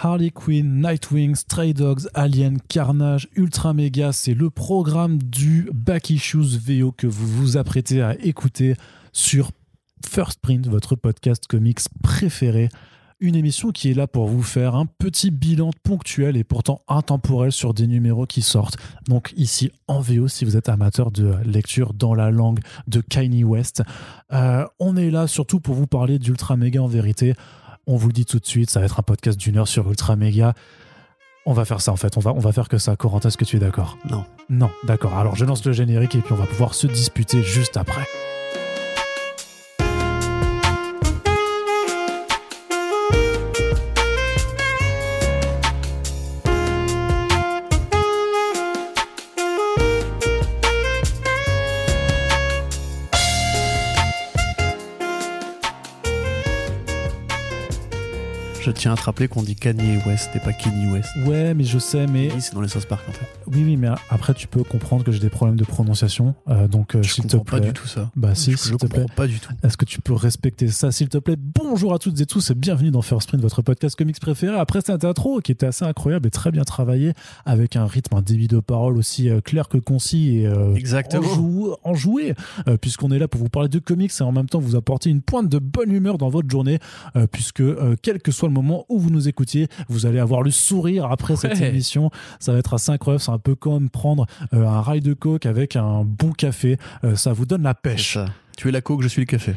Harley Quinn, Nightwing, Stray Dogs, Alien, Carnage, Ultra Mega, c'est le programme du Back Issues VO que vous vous apprêtez à écouter sur First Print, votre podcast comics préféré. Une émission qui est là pour vous faire un petit bilan ponctuel et pourtant intemporel sur des numéros qui sortent. Donc ici en VO si vous êtes amateur de lecture dans la langue de Kanye West. Euh, on est là surtout pour vous parler d'Ultra Mega en vérité. On vous le dit tout de suite, ça va être un podcast d'une heure sur Ultra Mega. On va faire ça en fait, on va, on va faire que ça. Corentin, est-ce que tu es d'accord? Non. Non, d'accord. Alors je lance le générique et puis on va pouvoir se disputer juste après. Tiens à te rappeler qu'on dit Kanye West et pas Kanye West. Ouais, mais je sais, mais Oui, c'est dans les South Park en fait. oui, oui, mais après tu peux comprendre que j'ai des problèmes de prononciation, euh, donc euh, Je s'il te comprends plaît. pas du tout ça. Bah si, je s'il je te plaît. comprends pas du tout. Est-ce que tu peux respecter ça, s'il te plaît? Bonjour à toutes et tous et bienvenue dans First Print, votre podcast comics préféré. Après cette intro qui était assez incroyable et très bien travaillé, avec un rythme, un débit de parole aussi euh, clair que concis et euh, Exactement. enjou- enjoué, euh, puisqu'on est là pour vous parler de comics et en même temps vous apporter une pointe de bonne humeur dans votre journée, euh, puisque euh, quel que soit le moment où vous nous écoutiez, vous allez avoir le sourire après cette émission. Ça va être assez incroyable. C'est un peu comme prendre euh, un rail de coke avec un bon café. Euh, ça vous donne la pêche. ça. Tu es la coke, je suis le café.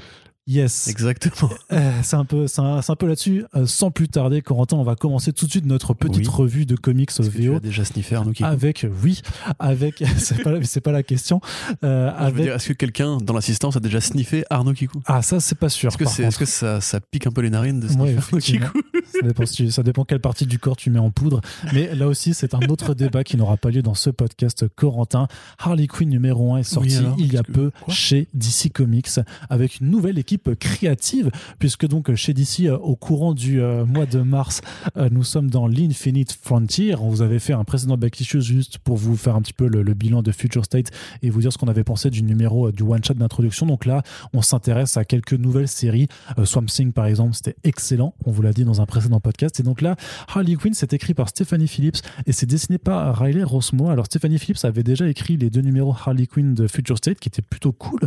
Yes. Exactement. Euh, c'est un peu, c'est un, un peu là-dessus. Euh, sans plus tarder, Corentin, on va commencer tout de suite notre petite Oui. revue de comics que tu VO. as déjà sniffé Arnaud Kikou Avec, oui, avec, c'est pas, c'est pas la question. Euh, avec, est-ce que quelqu'un dans l'assistance a déjà sniffé Arnaud Kikou ah, ça, c'est pas sûr. Est-ce que, ça, ça pique un peu les narines de Ouais, sniffer Arnaud. Kikou Ça dépend, ça dépend quelle partie du corps tu mets en poudre. Mais là aussi, c'est un autre débat qui n'aura pas lieu dans ce podcast. Corentin, Harley Quinn numéro 1 est sorti Oui, alors, il y a que- peu quoi? chez DC Comics avec une nouvelle équipe créative, puisque donc chez DC, euh, au courant du euh, mois de mars, euh, nous sommes dans l'Infinite Frontier. On vous avait fait un précédent back issue juste pour vous faire un petit peu le, bilan de Future State et vous dire ce qu'on avait pensé du numéro euh, du one shot d'introduction. Donc là, on s'intéresse à quelques nouvelles séries. Euh, Swamp Thing, par exemple, c'était excellent. On vous l'a dit dans un précédent podcast. Et donc là, Harley Quinn, c'est écrit par Stephanie Phillips et c'est dessiné par Riley Rossmo. Alors Stephanie Phillips avait déjà écrit les deux numéros Harley Quinn de Future State qui étaient plutôt cool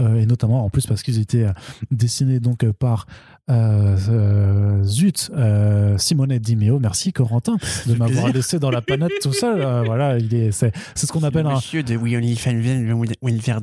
euh, et notamment en plus parce qu'ils étaient dessinés donc par euh, euh, zut euh, Simone Dimeo. Merci Corentin de m'avoir laissé dans la panette tout seul. Euh, voilà, il est c'est c'est ce qu'on appelle un Monsieur de We Only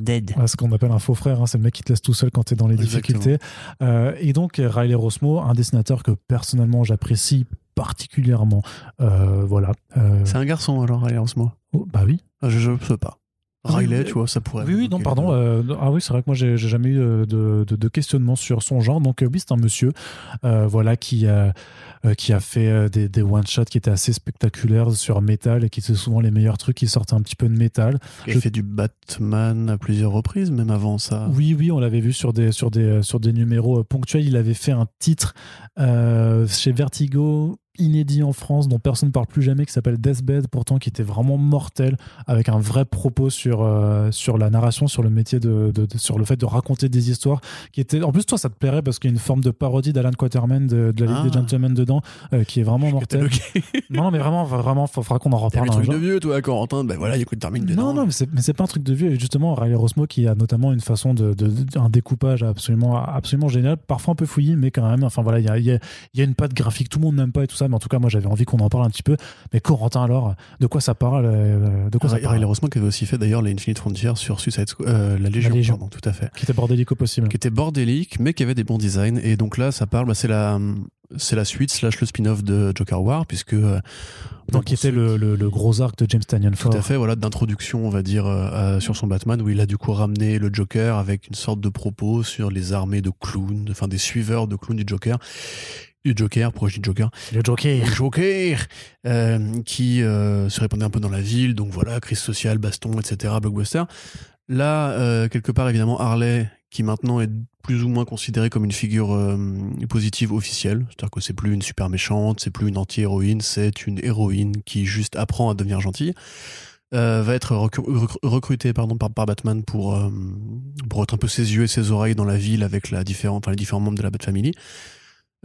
Dead. Ce qu'on appelle un faux frère, hein, c'est le mec qui te laisse tout seul quand tu es dans les Exactement. difficultés. Euh, et donc, Riley Rossmo, un dessinateur que personnellement j'apprécie particulièrement. Euh, voilà. Euh, C'est un garçon alors, ce moment. oh, bah oui. Ah, Je ne sais pas. Riley, oui, tu vois, ça pourrait. Oui, oui, non, pardon. euh, ah oui, c'est vrai que moi, j'ai jamais eu euh, de, de, de questionnement sur son genre. Donc, euh, oui, c'est un monsieur euh, voilà, qui, a euh, qui a fait euh, des, des one-shots qui étaient assez spectaculaires sur métal et qui étaient souvent les meilleurs trucs qui sortaient un petit peu de métal. Il Je- fait du Batman à plusieurs reprises, même avant ça. Oui, oui, on l'avait vu sur des, sur, des, sur des numéros euh, ponctuels. Il avait fait un titre euh, chez Vertigo, inédit en France, dont personne ne parle plus jamais, qui s'appelle Deathbed, pourtant qui était vraiment mortel, avec un vrai propos sur, euh, sur la narration, sur le métier de, de- de- sur le fait de raconter des histoires. Qui était, en plus, toi, ça te plairait parce qu'il y a une forme de parodie d'Alan Quaterman de, de la Ligue Ah. des Gentlemen dedans, euh, qui est vraiment mortel. Non, non, mais vraiment, vraiment, il faudra qu'on en reparle le un truc de vieux, toi, Corentin. Ben voilà, il y a coup de termine dedans. Non, non, mais c'est, pas un truc de vieux. Et justement, Riley Rossmo qui a notamment une façon de, un découpage absolument, absolument génial, parfois un peu fouillé, mais quand même. Enfin voilà, il y a, y a- y a une patte graphique, tout le monde n'aime pas et tout ça, mais en tout cas, moi j'avais envie qu'on en parle un petit peu. Mais Corentin, alors, de quoi ça parle euh, De quoi ça Riley parle Rossman qui avait aussi fait d'ailleurs les Infinite Frontier sur Suicide euh, la Légion, Légion. pardon, tout à fait. Qui était bordélique au possible. Qui était bordélique, mais qui avait des bons designs. Et donc là, ça parle, bah, c'est la, c'est la suite slash le spin-off de Joker War, puisque euh, Donc, qui était le, le- le gros arc de James Tannion Tout à fait, voilà, d'introduction, on va dire, euh, sur son Batman, où il a du coup ramené le Joker avec une sorte de propos sur les armées de clowns, enfin des suiveurs de clowns du Joker. Du Joker, pourquoi je dis Joker Le Joker. Le Joker euh, Qui euh, se répandait un peu dans la ville, donc voilà, crise sociale, baston, etc., blockbuster. Là, euh, quelque part, évidemment, Harley, qui maintenant est plus ou moins considérée comme une figure positive officielle, c'est-à-dire que c'est plus une super méchante, c'est plus une anti-héroïne, c'est une héroïne qui juste apprend à devenir gentille, euh, va être recru- recru- recrutée pardon, par, par Batman pour, euh, pour être un peu ses yeux et ses oreilles dans la ville avec la différente, enfin, les différents membres de la Bat Family.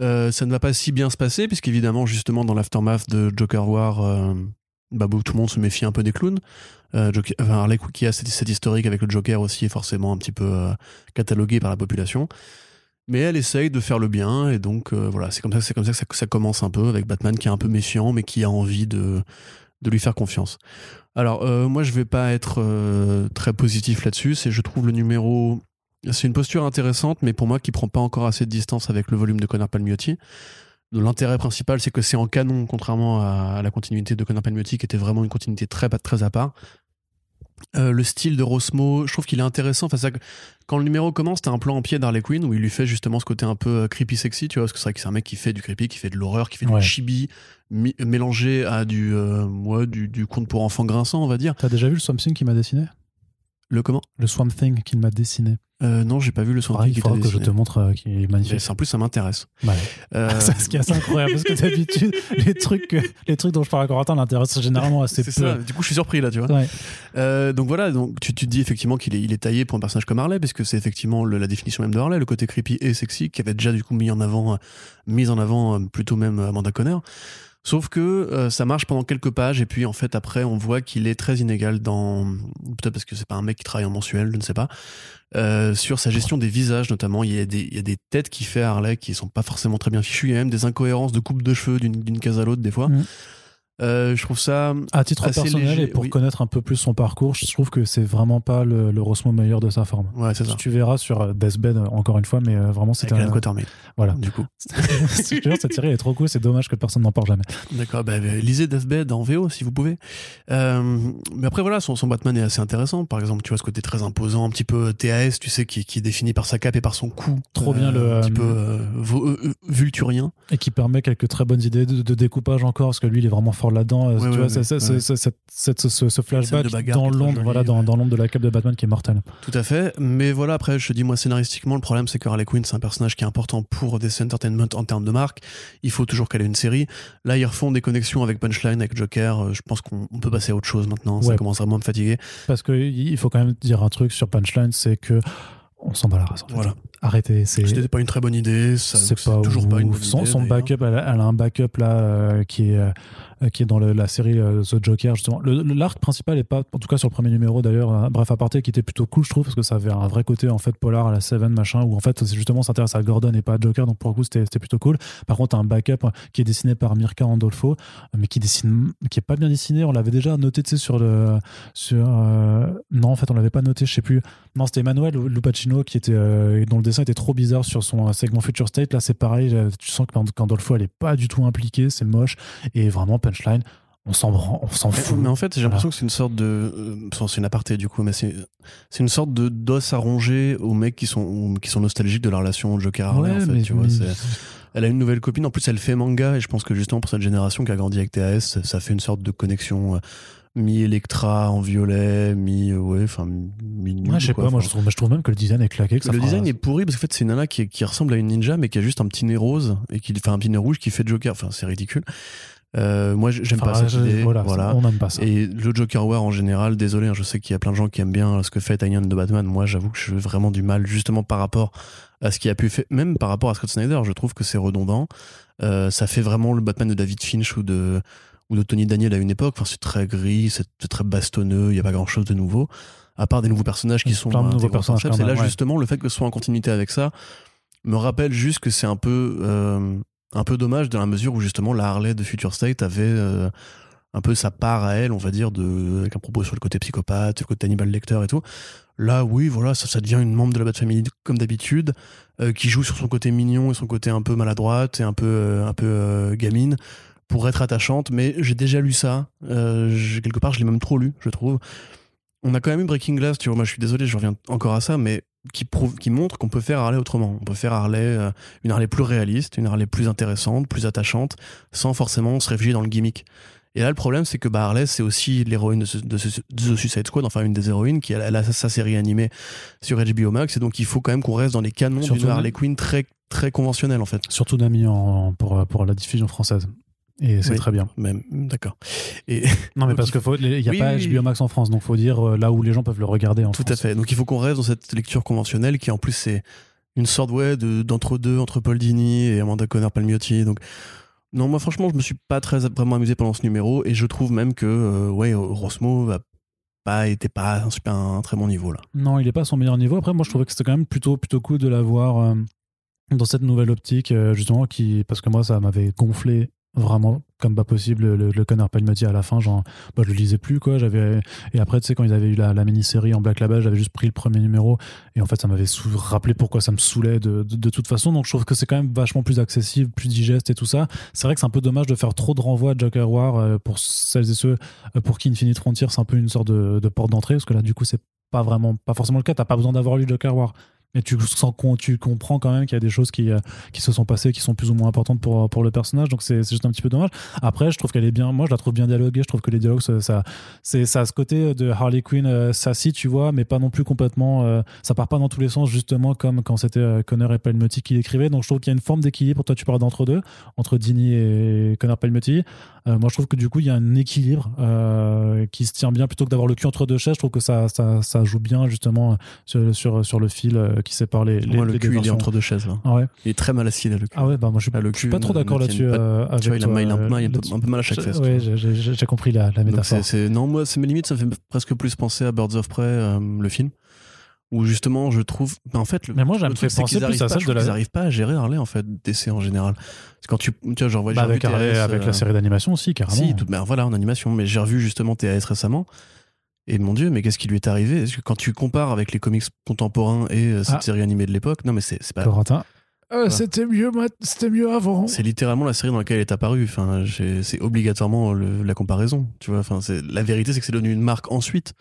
Euh, ça ne va pas si bien se passer, puisqu'évidemment, justement, dans l'aftermath de Joker War, euh, bah, tout le monde se méfie un peu des clowns. Euh, Harley qui a cette, historique avec le Joker aussi est forcément un petit peu euh, catalogué par la population. Mais elle essaye de faire le bien, et donc voilà, c'est comme ça, que ça, commence un peu avec Batman qui est un peu méfiant, mais qui a envie de, de lui faire confiance. Alors moi, je vais pas être très positif là-dessus. C'est, je trouve le numéro, c'est une posture intéressante, mais pour moi qui prend pas encore assez de distance avec le volume de Connor Palmiotti. L'intérêt principal, c'est que c'est en canon, contrairement à, la continuité de Connor Palmiotti, qui était vraiment une continuité très, très à part. Euh, le style de Rosmo, je trouve qu'il est intéressant. Enfin, ça, quand le numéro commence, t'as un plan en pied d'Harley Quinn où il lui fait justement ce côté un peu euh, creepy sexy, tu vois, parce que c'est vrai que c'est un mec qui fait du creepy, qui fait de l'horreur, qui fait Ouais. du chibi, mélangé à du, euh, ouais, du, du conte pour enfants grinçant, on va dire. T'as déjà vu le Swamp Thing qui m'a dessiné? Le comment? Le Swamp Thing qu'il m'a dessiné. euh, Non, j'ai pas vu le Pareil, qui il faudra que je te montre euh, qui est magnifique. En plus, ça m'intéresse. Ouais. Euh, c'est ce qui est assez incroyable parce que d'habitude, les trucs, les trucs dont je parle à Corentin l'intéressent généralement assez peu. ça. Du coup, je suis surpris là, tu vois. Ouais. Euh, donc voilà, donc tu, tu te dis effectivement qu'il est, il est taillé pour un personnage comme Harley, parce que c'est effectivement le- la définition même de Harley, le côté creepy et sexy, qui avait déjà du coup mis en avant, euh, mis en avant euh, plutôt même Amanda Conner. Sauf que euh, ça marche pendant quelques pages, et puis en fait après on voit qu'il est très inégal dans, peut-être parce que c'est pas un mec qui travaille en mensuel, je ne sais pas, euh, sur sa gestion des visages notamment. Il y, a des, têtes qu'il fait Harley qui sont pas forcément très bien fichues, il y a même des incohérences de coupe de cheveux d'une case à l'autre des fois. Mhm. Euh, je trouve ça À titre Assez personnel léger, et pour oui. connaître un peu plus son parcours, je trouve que c'est vraiment pas le, le Rosmo meilleur de sa forme. ouais c'est ça. Tu verras sur euh, Deathbed euh, encore une fois, mais vraiment c'est un. Voilà. du coup. Te jure, cette série est trop cool, c'est dommage que personne n'en parle jamais. D'accord, bah, bah, lisez Deathbed en VO si vous pouvez. Euh, mais après voilà, son, son Batman est assez intéressant. Par exemple, tu vois ce côté très imposant, un petit peu TAS, tu sais, qui, qui est défini par sa cape et par son cou. Trop bien le, Un petit peu vulturien. Et qui permet quelques très bonnes idées de, de découpage encore, parce que lui il est vraiment fort là-dedans. Ouais, tu ouais, vois, ouais, c'est- ce, flashback bagarre dans l'ombre, voilà, dans, dans l'ombre de la cape de Batman qui est mortelle. Tout à fait. Mais voilà, après, je te dis, moi, scénaristiquement, le problème, c'est que Harley Quinn, c'est un personnage qui est important pour DC Entertainment en termes de marque. Il faut toujours qu'elle ait une série. Là, ils refont des connexions avec Punchline, avec Joker. Euh, Je pense qu'on on peut passer à autre chose maintenant. Ça commence vraiment à me fatiguer. Parce que il faut quand même dire un truc sur Punchline, c'est que on s'en bat la race. En fait. Voilà. Arrêtez. C'était pas une très bonne idée. C'est toujours pas une bonne ouf. son, idée, son backup, elle a, elle a un backup là euh, qui est euh, qui est dans le- la série euh, The Joker justement. L'arc principal est pas, en tout cas sur le premier numéro d'ailleurs, un bref aparté qui était plutôt cool je trouve parce que ça avait un vrai côté en fait polar à la Seven machin où en fait c'est justement s'intéresse à Gordon et pas à Joker donc pour le coup c'était plutôt cool. Par contre un backup qui est dessiné par Mirka Andolfo mais qui dessine qui est pas bien dessiné. On l'avait déjà noté tu sais sur le sur non en fait on l'avait pas noté je sais plus. Non c'était Emmanuel Lupacino qui était dont le dessin était trop bizarre sur son euh, segment Future State. Là c'est pareil euh, tu sens que qu'Andolfo elle est pas du tout impliquée c'est moche et vraiment punchline on s'en bran- on s'en fout. Mais en fait, j'ai l'impression que c'est une sorte de. euh, c'est une aparté du coup, mais c'est c'est une sorte de d'os à ronger aux mecs qui sont, qui sont nostalgiques de la relation Joker Harley, en fait. mais- tu vois, mais- c'est- elle a une nouvelle copine, en plus elle fait manga, et je pense que justement pour cette génération qui a grandi avec TAS, ça fait une sorte de connexion euh, mi-Electra en violet, mi. euh, ouais, enfin, mi Ouais, je sais pas, moi je trouve, mais je trouve même que le design est claqué. Que ça le fera- design est pourri parce qu'en fait c'est une nana qui, qui ressemble à une ninja mais qui a juste un petit nez rose et qui fait un petit nez rouge qui fait Joker. Enfin c'est ridicule. Euh, moi j'aime Enfin, pas cette idée. Voilà, voilà. on n'aime pas ça. Et le Joker War en général, désolé, hein, je sais qu'il y a plein de gens qui aiment bien ce que fait Tynion de Batman. Moi, j'avoue que je veux vraiment du mal, justement par rapport à ce qui a pu faire, même par rapport à Scott Snyder, je trouve que c'est redondant. Euh, ça fait vraiment le Batman de David Finch ou de, ou de Tony Daniel à une époque. Enfin, c'est très gris, c'est c'est très bastonneux, il n'y a pas grand chose de nouveau. À part des nouveaux personnages qui sont Plein de nouveaux personnages, Et là, ouais. justement, le fait que ce soit en continuité avec ça me rappelle juste que c'est un peu, euh, un peu dommage dans la mesure où justement la Harley de Future State avait euh, un peu sa part à elle, on va dire, de, avec un propos sur le côté psychopathe, le côté Hannibal Lecter et tout. Là, oui, voilà, ça, ça devient une membre de la Bat Family comme d'habitude, euh, qui joue sur son côté mignon et son côté un peu maladroite et un peu, euh, un peu gamine pour être attachante. Mais j'ai déjà lu ça. Euh, quelque part, je l'ai même trop lu, je trouve. On a quand même eu Breaking Glass, tu vois. Moi, je suis désolé, je reviens encore à ça, mais qui prouve, qui montre qu'on peut faire Harley autrement. On peut faire Harley, euh, une Harley plus réaliste, une Harley plus intéressante, plus attachante, sans forcément se réfugier dans le gimmick. Et là, le problème, c'est que bah, Harley, c'est aussi l'héroïne de, The Suicide Squad, enfin une des héroïnes, qui elle, elle a sa, sa série animée sur HBO Max, et donc il faut quand même qu'on reste dans les canons d'une Harley Quinn très, très conventionnelle, en fait. Surtout Nami pour, pour la diffusion française. Et c'est Oui. très bien. Même, d'accord. Et Non, mais parce il qu'il n'y a Oui, pas oui, HBO. Max en France, donc faut dire euh, là où les gens peuvent le regarder en Tout France. à fait. Donc il faut qu'on reste dans cette lecture conventionnelle qui en plus c'est une sorte ouais de d'entre deux entre Paul Dini et Amanda Conner Palmiotti. Donc non, moi franchement, je me suis pas très vraiment amusé pendant ce numéro et je trouve même que euh, ouais, Rosmo va pas était pas un super un très bon niveau là. Non, il est pas à son meilleur niveau. Après, moi, je trouvais que c'était quand même plutôt plutôt cool de l'avoir euh, dans cette nouvelle optique justement qui parce que moi ça m'avait gonflé vraiment comme pas possible le, le Connor Palmiotti à la fin genre bah, je le lisais plus quoi j'avais et après tu sais quand ils avaient eu la, la mini-série en Black Label j'avais juste pris le premier numéro et en fait ça m'avait rappelé pourquoi ça me saoulait de, de, toute façon donc je trouve que c'est quand même vachement plus accessible plus digeste et tout ça. C'est vrai que c'est un peu dommage de faire trop de renvois à Joker War euh, pour celles et ceux euh, pour qui Infinite Frontier c'est un peu une sorte de, de porte d'entrée parce que là du coup c'est pas vraiment pas forcément le cas t'as pas besoin d'avoir lu Joker War et tu sens tu comprends quand même qu'il y a des choses qui, euh, qui se sont passées qui sont plus ou moins importantes pour, pour le personnage. Donc c'est juste un petit peu dommage. Après je trouve qu'elle est bien moi je la trouve bien dialoguée. Je trouve que les dialogues ça c'est ça ce côté de Harley Quinn euh, sassy tu vois mais pas non plus complètement euh, ça part pas dans tous les sens justement comme quand c'était euh, Connor et Palmiotti qui l'écrivaient. Donc je trouve qu'il y a une forme d'équilibre. Toi tu parles d'entre deux entre Dini et Connor Palmiotti. Moi je trouve que du coup il y a un équilibre qui se tient bien. Plutôt que d'avoir le cul entre deux chaises je trouve que ça, ça, ça joue bien justement sur, sur, sur le fil qui sépare les, les, le cul, il est entre deux chaises. Là. Ah ouais. Il est très mal assis là, le cul. Ah ouais, bah moi je suis, suis pas trop d'accord là-dessus. Euh, tu vois, il a, il a un, peu, un, peu mal à chaque fesse. Oui, j'ai compris la, la métaphore. c'est non, moi, c'est mes limites, ça me fait presque plus penser à Birds of Prey, euh, le film. Où justement, je trouve. Ben, en fait, le, mais moi, j'aime fait penser plus à celle de la. Ils n'arrivent pas à gérer Harley, en fait, d'essai en général. Parce quand tu. Tu vois, genre, bah, avec, Harley, avec la euh, série d'animation aussi, carrément. Si, tout, ben, voilà, en animation. Mais j'ai revu justement TAS récemment. Et mon dieu, mais qu'est-ce qui lui est arrivé? Parce que quand tu compares avec les comics contemporains et euh, cette ah. série animée de l'époque, non mais c'est pas. Corentin. Euh, c'était mieux, c'était mieux avant. C'est littéralement la série dans laquelle elle est apparue. Enfin, c'est obligatoirement la comparaison. Tu vois. Enfin, la vérité, c'est que c'est devenu une marque ensuite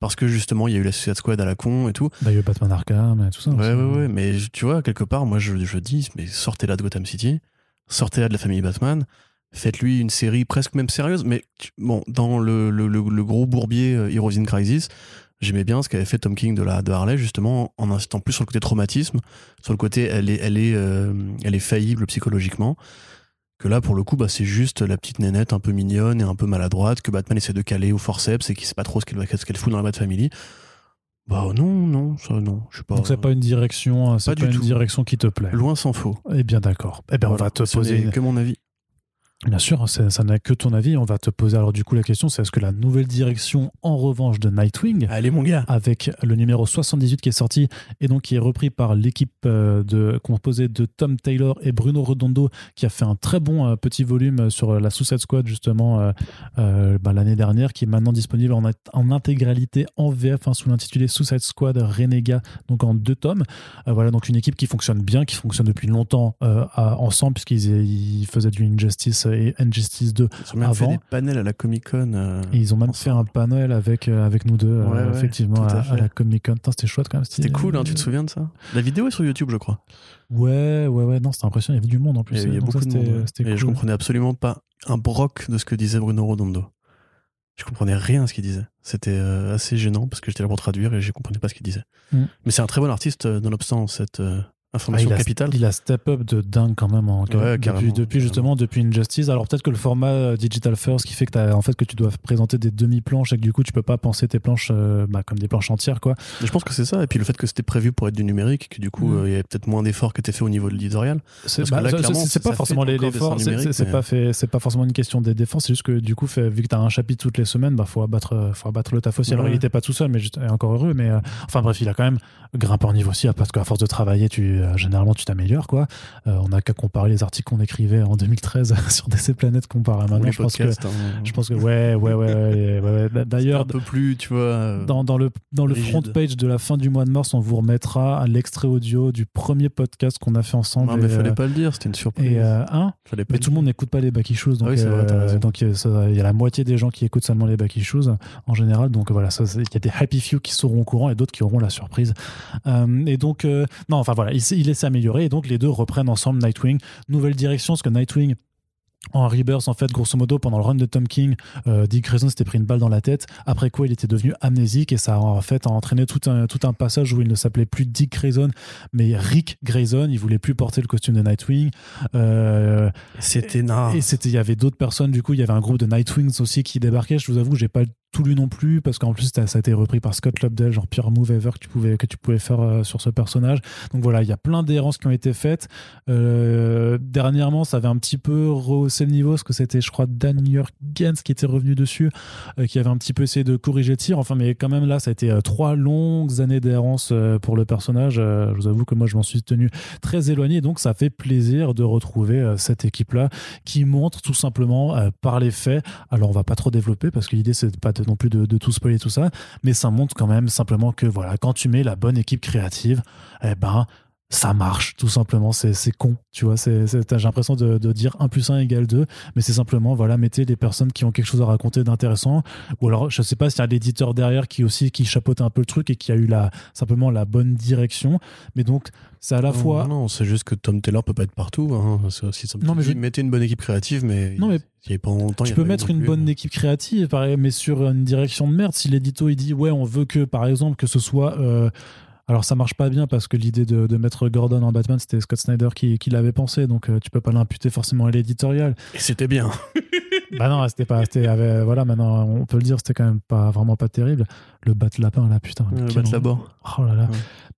parce que justement, il y a eu la Suicide Squad à la con et tout. Bah, il y a eu Batman Arkham et tout ça. Ouais, ouais, ouais. Mais tu vois, quelque part, moi, je, je dis, mais sortez là de Gotham City, sortez là de la famille Batman faites-lui une série presque même sérieuse. Mais bon, dans le, le, le, gros bourbier euh, Heroes in Crisis, j'aimais bien ce qu'avait fait Tom King de, la, de Harley, justement, en insistant plus sur le côté traumatisme, sur le côté elle est, elle est, euh, elle est faillible psychologiquement. Que là, pour le coup, bah, c'est juste la petite nénette un peu mignonne et un peu maladroite que Batman essaie de caler au forceps et qui sait pas trop ce qu'elle qu'elle fout dans la Bat Family. Bah non, non, ça non, je sais pas. Donc c'est pas une direction, c'est pas, une direction qui te plaît. Loin s'en faut. Eh bien d'accord. Eh bien on va te poser que mon avis. Bien sûr, ça n'a que ton avis. On va te poser alors du coup la question, c'est est-ce que la nouvelle direction en revanche de Nightwing, allez mon gars, avec le numéro 78 qui est sorti et donc qui est repris par l'équipe euh, de composée de Tom Taylor et Bruno Redondo, qui a fait un très bon euh, petit volume sur la Suicide Squad justement euh, bah, l'année dernière, qui est maintenant disponible en, en intégralité en VF hein, sous l'intitulé Suicide Squad Renega, donc en deux tomes. voilà donc une équipe qui fonctionne bien, qui fonctionne depuis longtemps ensemble puisqu'ils faisaient du Injustice et Injustice 2 ils ont même fait des panels à la Comic Con. Euh, ils ont même fait un panel avec, euh, avec nous deux, euh, effectivement, à, la Comic Con. C'était chouette quand même. C'était cool, hein, tu te souviens de ça? La vidéo est sur YouTube, je crois. Ouais, ouais, ouais, non, c'était impressionnant. Il y avait du monde en plus. Il y, avait beaucoup de monde. Et je comprenais absolument pas un broc de ce que disait Bruno Rodondo. Je comprenais rien à ce qu'il disait. C'était assez gênant parce que j'étais là pour traduire et je comprenais pas ce qu'il disait. Mm. Mais c'est un très bon artiste, nonobstant cette Information ah, il capitale. A, il a step up de dingue quand même en, depuis, depuis justement depuis Injustice. Alors peut-être que le format euh, digital first qui fait que as, en fait que tu dois présenter des demi planches et que du coup tu peux pas penser tes planches euh, bah, comme des planches entières quoi. je pense que c'est ça et puis le fait que c'était prévu pour être du numérique que du coup mm. euh, il y avait peut-être moins d'efforts qui étaient faits au niveau de l'éditorial. C'est bah, pas forcément c'est pas fait, c'est pas forcément une question des défenses, c'est juste que du coup fait, vu que tu as un chapitre toutes les semaines, bah faut abattre, faut abattre le taf aussi. Alors il était pas tout seul, mais juste, encore heureux. Mais enfin bref, il a quand même grimpé en niveau aussi parce qu'à force de travailler, tu généralement tu t'améliores quoi. Euh, on n'a qu'à comparer les articles qu'on écrivait en 2013 sur DC Planète comparé à maintenant. Je pense, que, hein. je pense que ouais, ouais, ouais. ouais, D'ailleurs, un peu plus, tu vois. Dans, dans le dans le front page de la fin du mois de mars, on vous remettra l'extrait audio du premier podcast qu'on a fait ensemble. Non, mais fallait euh, pas le dire, c'était une surprise. Et euh, hein mais tout le monde n'écoute pas les Shoes, donc, ah donc il y a la moitié des gens qui écoutent seulement les Shoes en général. Donc voilà, il y a des happy few qui seront au courant et d'autres qui auront la surprise. et donc non, enfin voilà, il, il laisse s'améliorer donc les deux reprennent ensemble Nightwing. Nouvelle direction, parce que Nightwing en Rebirth, en fait, grosso modo, pendant le run de Tom King, euh, Dick Grayson s'était pris une balle dans la tête. Après quoi, il était devenu amnésique et ça a en fait entraîné tout un, tout un passage où il ne s'appelait plus Dick Grayson, mais Rick Grayson. Il voulait plus porter le costume de Nightwing. Euh, c'était Et c'était, il y avait d'autres personnes. Du coup, il y avait un groupe de Nightwings aussi qui débarquait. Je vous avoue, j'ai pas tout lu non plus parce qu'en plus ça a été repris par Scott Lobdell, genre pire move ever que tu pouvais que tu pouvais faire euh, sur ce personnage. Donc voilà, il y a plein d'errances qui ont été faites. Euh, dernièrement, ça avait un petit peu rehaussé le niveau parce que c'était, je crois, Dan Jurgens qui était revenu dessus, euh, qui avait un petit peu essayé de corriger le tir. Enfin, mais quand même là, ça a été trois longues années d'errance pour le personnage. je vous avoue que moi, je m'en suis tenu très éloigné. Donc ça fait plaisir de retrouver cette équipe là qui montre tout simplement par les faits. Alors on va pas trop développer parce que l'idée c'est pas de non plus de, tout spoiler tout ça, mais ça montre quand même simplement que voilà, quand tu mets la bonne équipe créative, eh ben ça marche tout simplement. C'est con tu vois. J'ai l'impression de, dire 1 plus 1 égale 2 mais c'est simplement voilà mettez des personnes qui ont quelque chose à raconter d'intéressant. Ou alors je sais pas s'il y a l'éditeur derrière qui aussi qui chapeaute un peu le truc et qui a eu la simplement la bonne direction. Mais donc c'est à la fois non, c'est juste que Tom Taylor peut pas être partout hein. non mais je... mettez une bonne équipe créative mais non mais il, pas longtemps, tu peux mettre une bonne équipe créative mais sur une direction de merde. Si l'édito il dit ouais on veut que par exemple que ce soit euh, alors ça marche pas bien parce que l'idée de, mettre Gordon en Batman, c'était Scott Snyder qui, l'avait pensé, donc euh, tu peux pas l'imputer forcément à l'éditorial. Et c'était bien. bah non, c'était pas, voilà, maintenant on peut le dire, c'était quand même pas vraiment pas terrible. Le bat lapin là, putain. Le bat labor. Oh là là.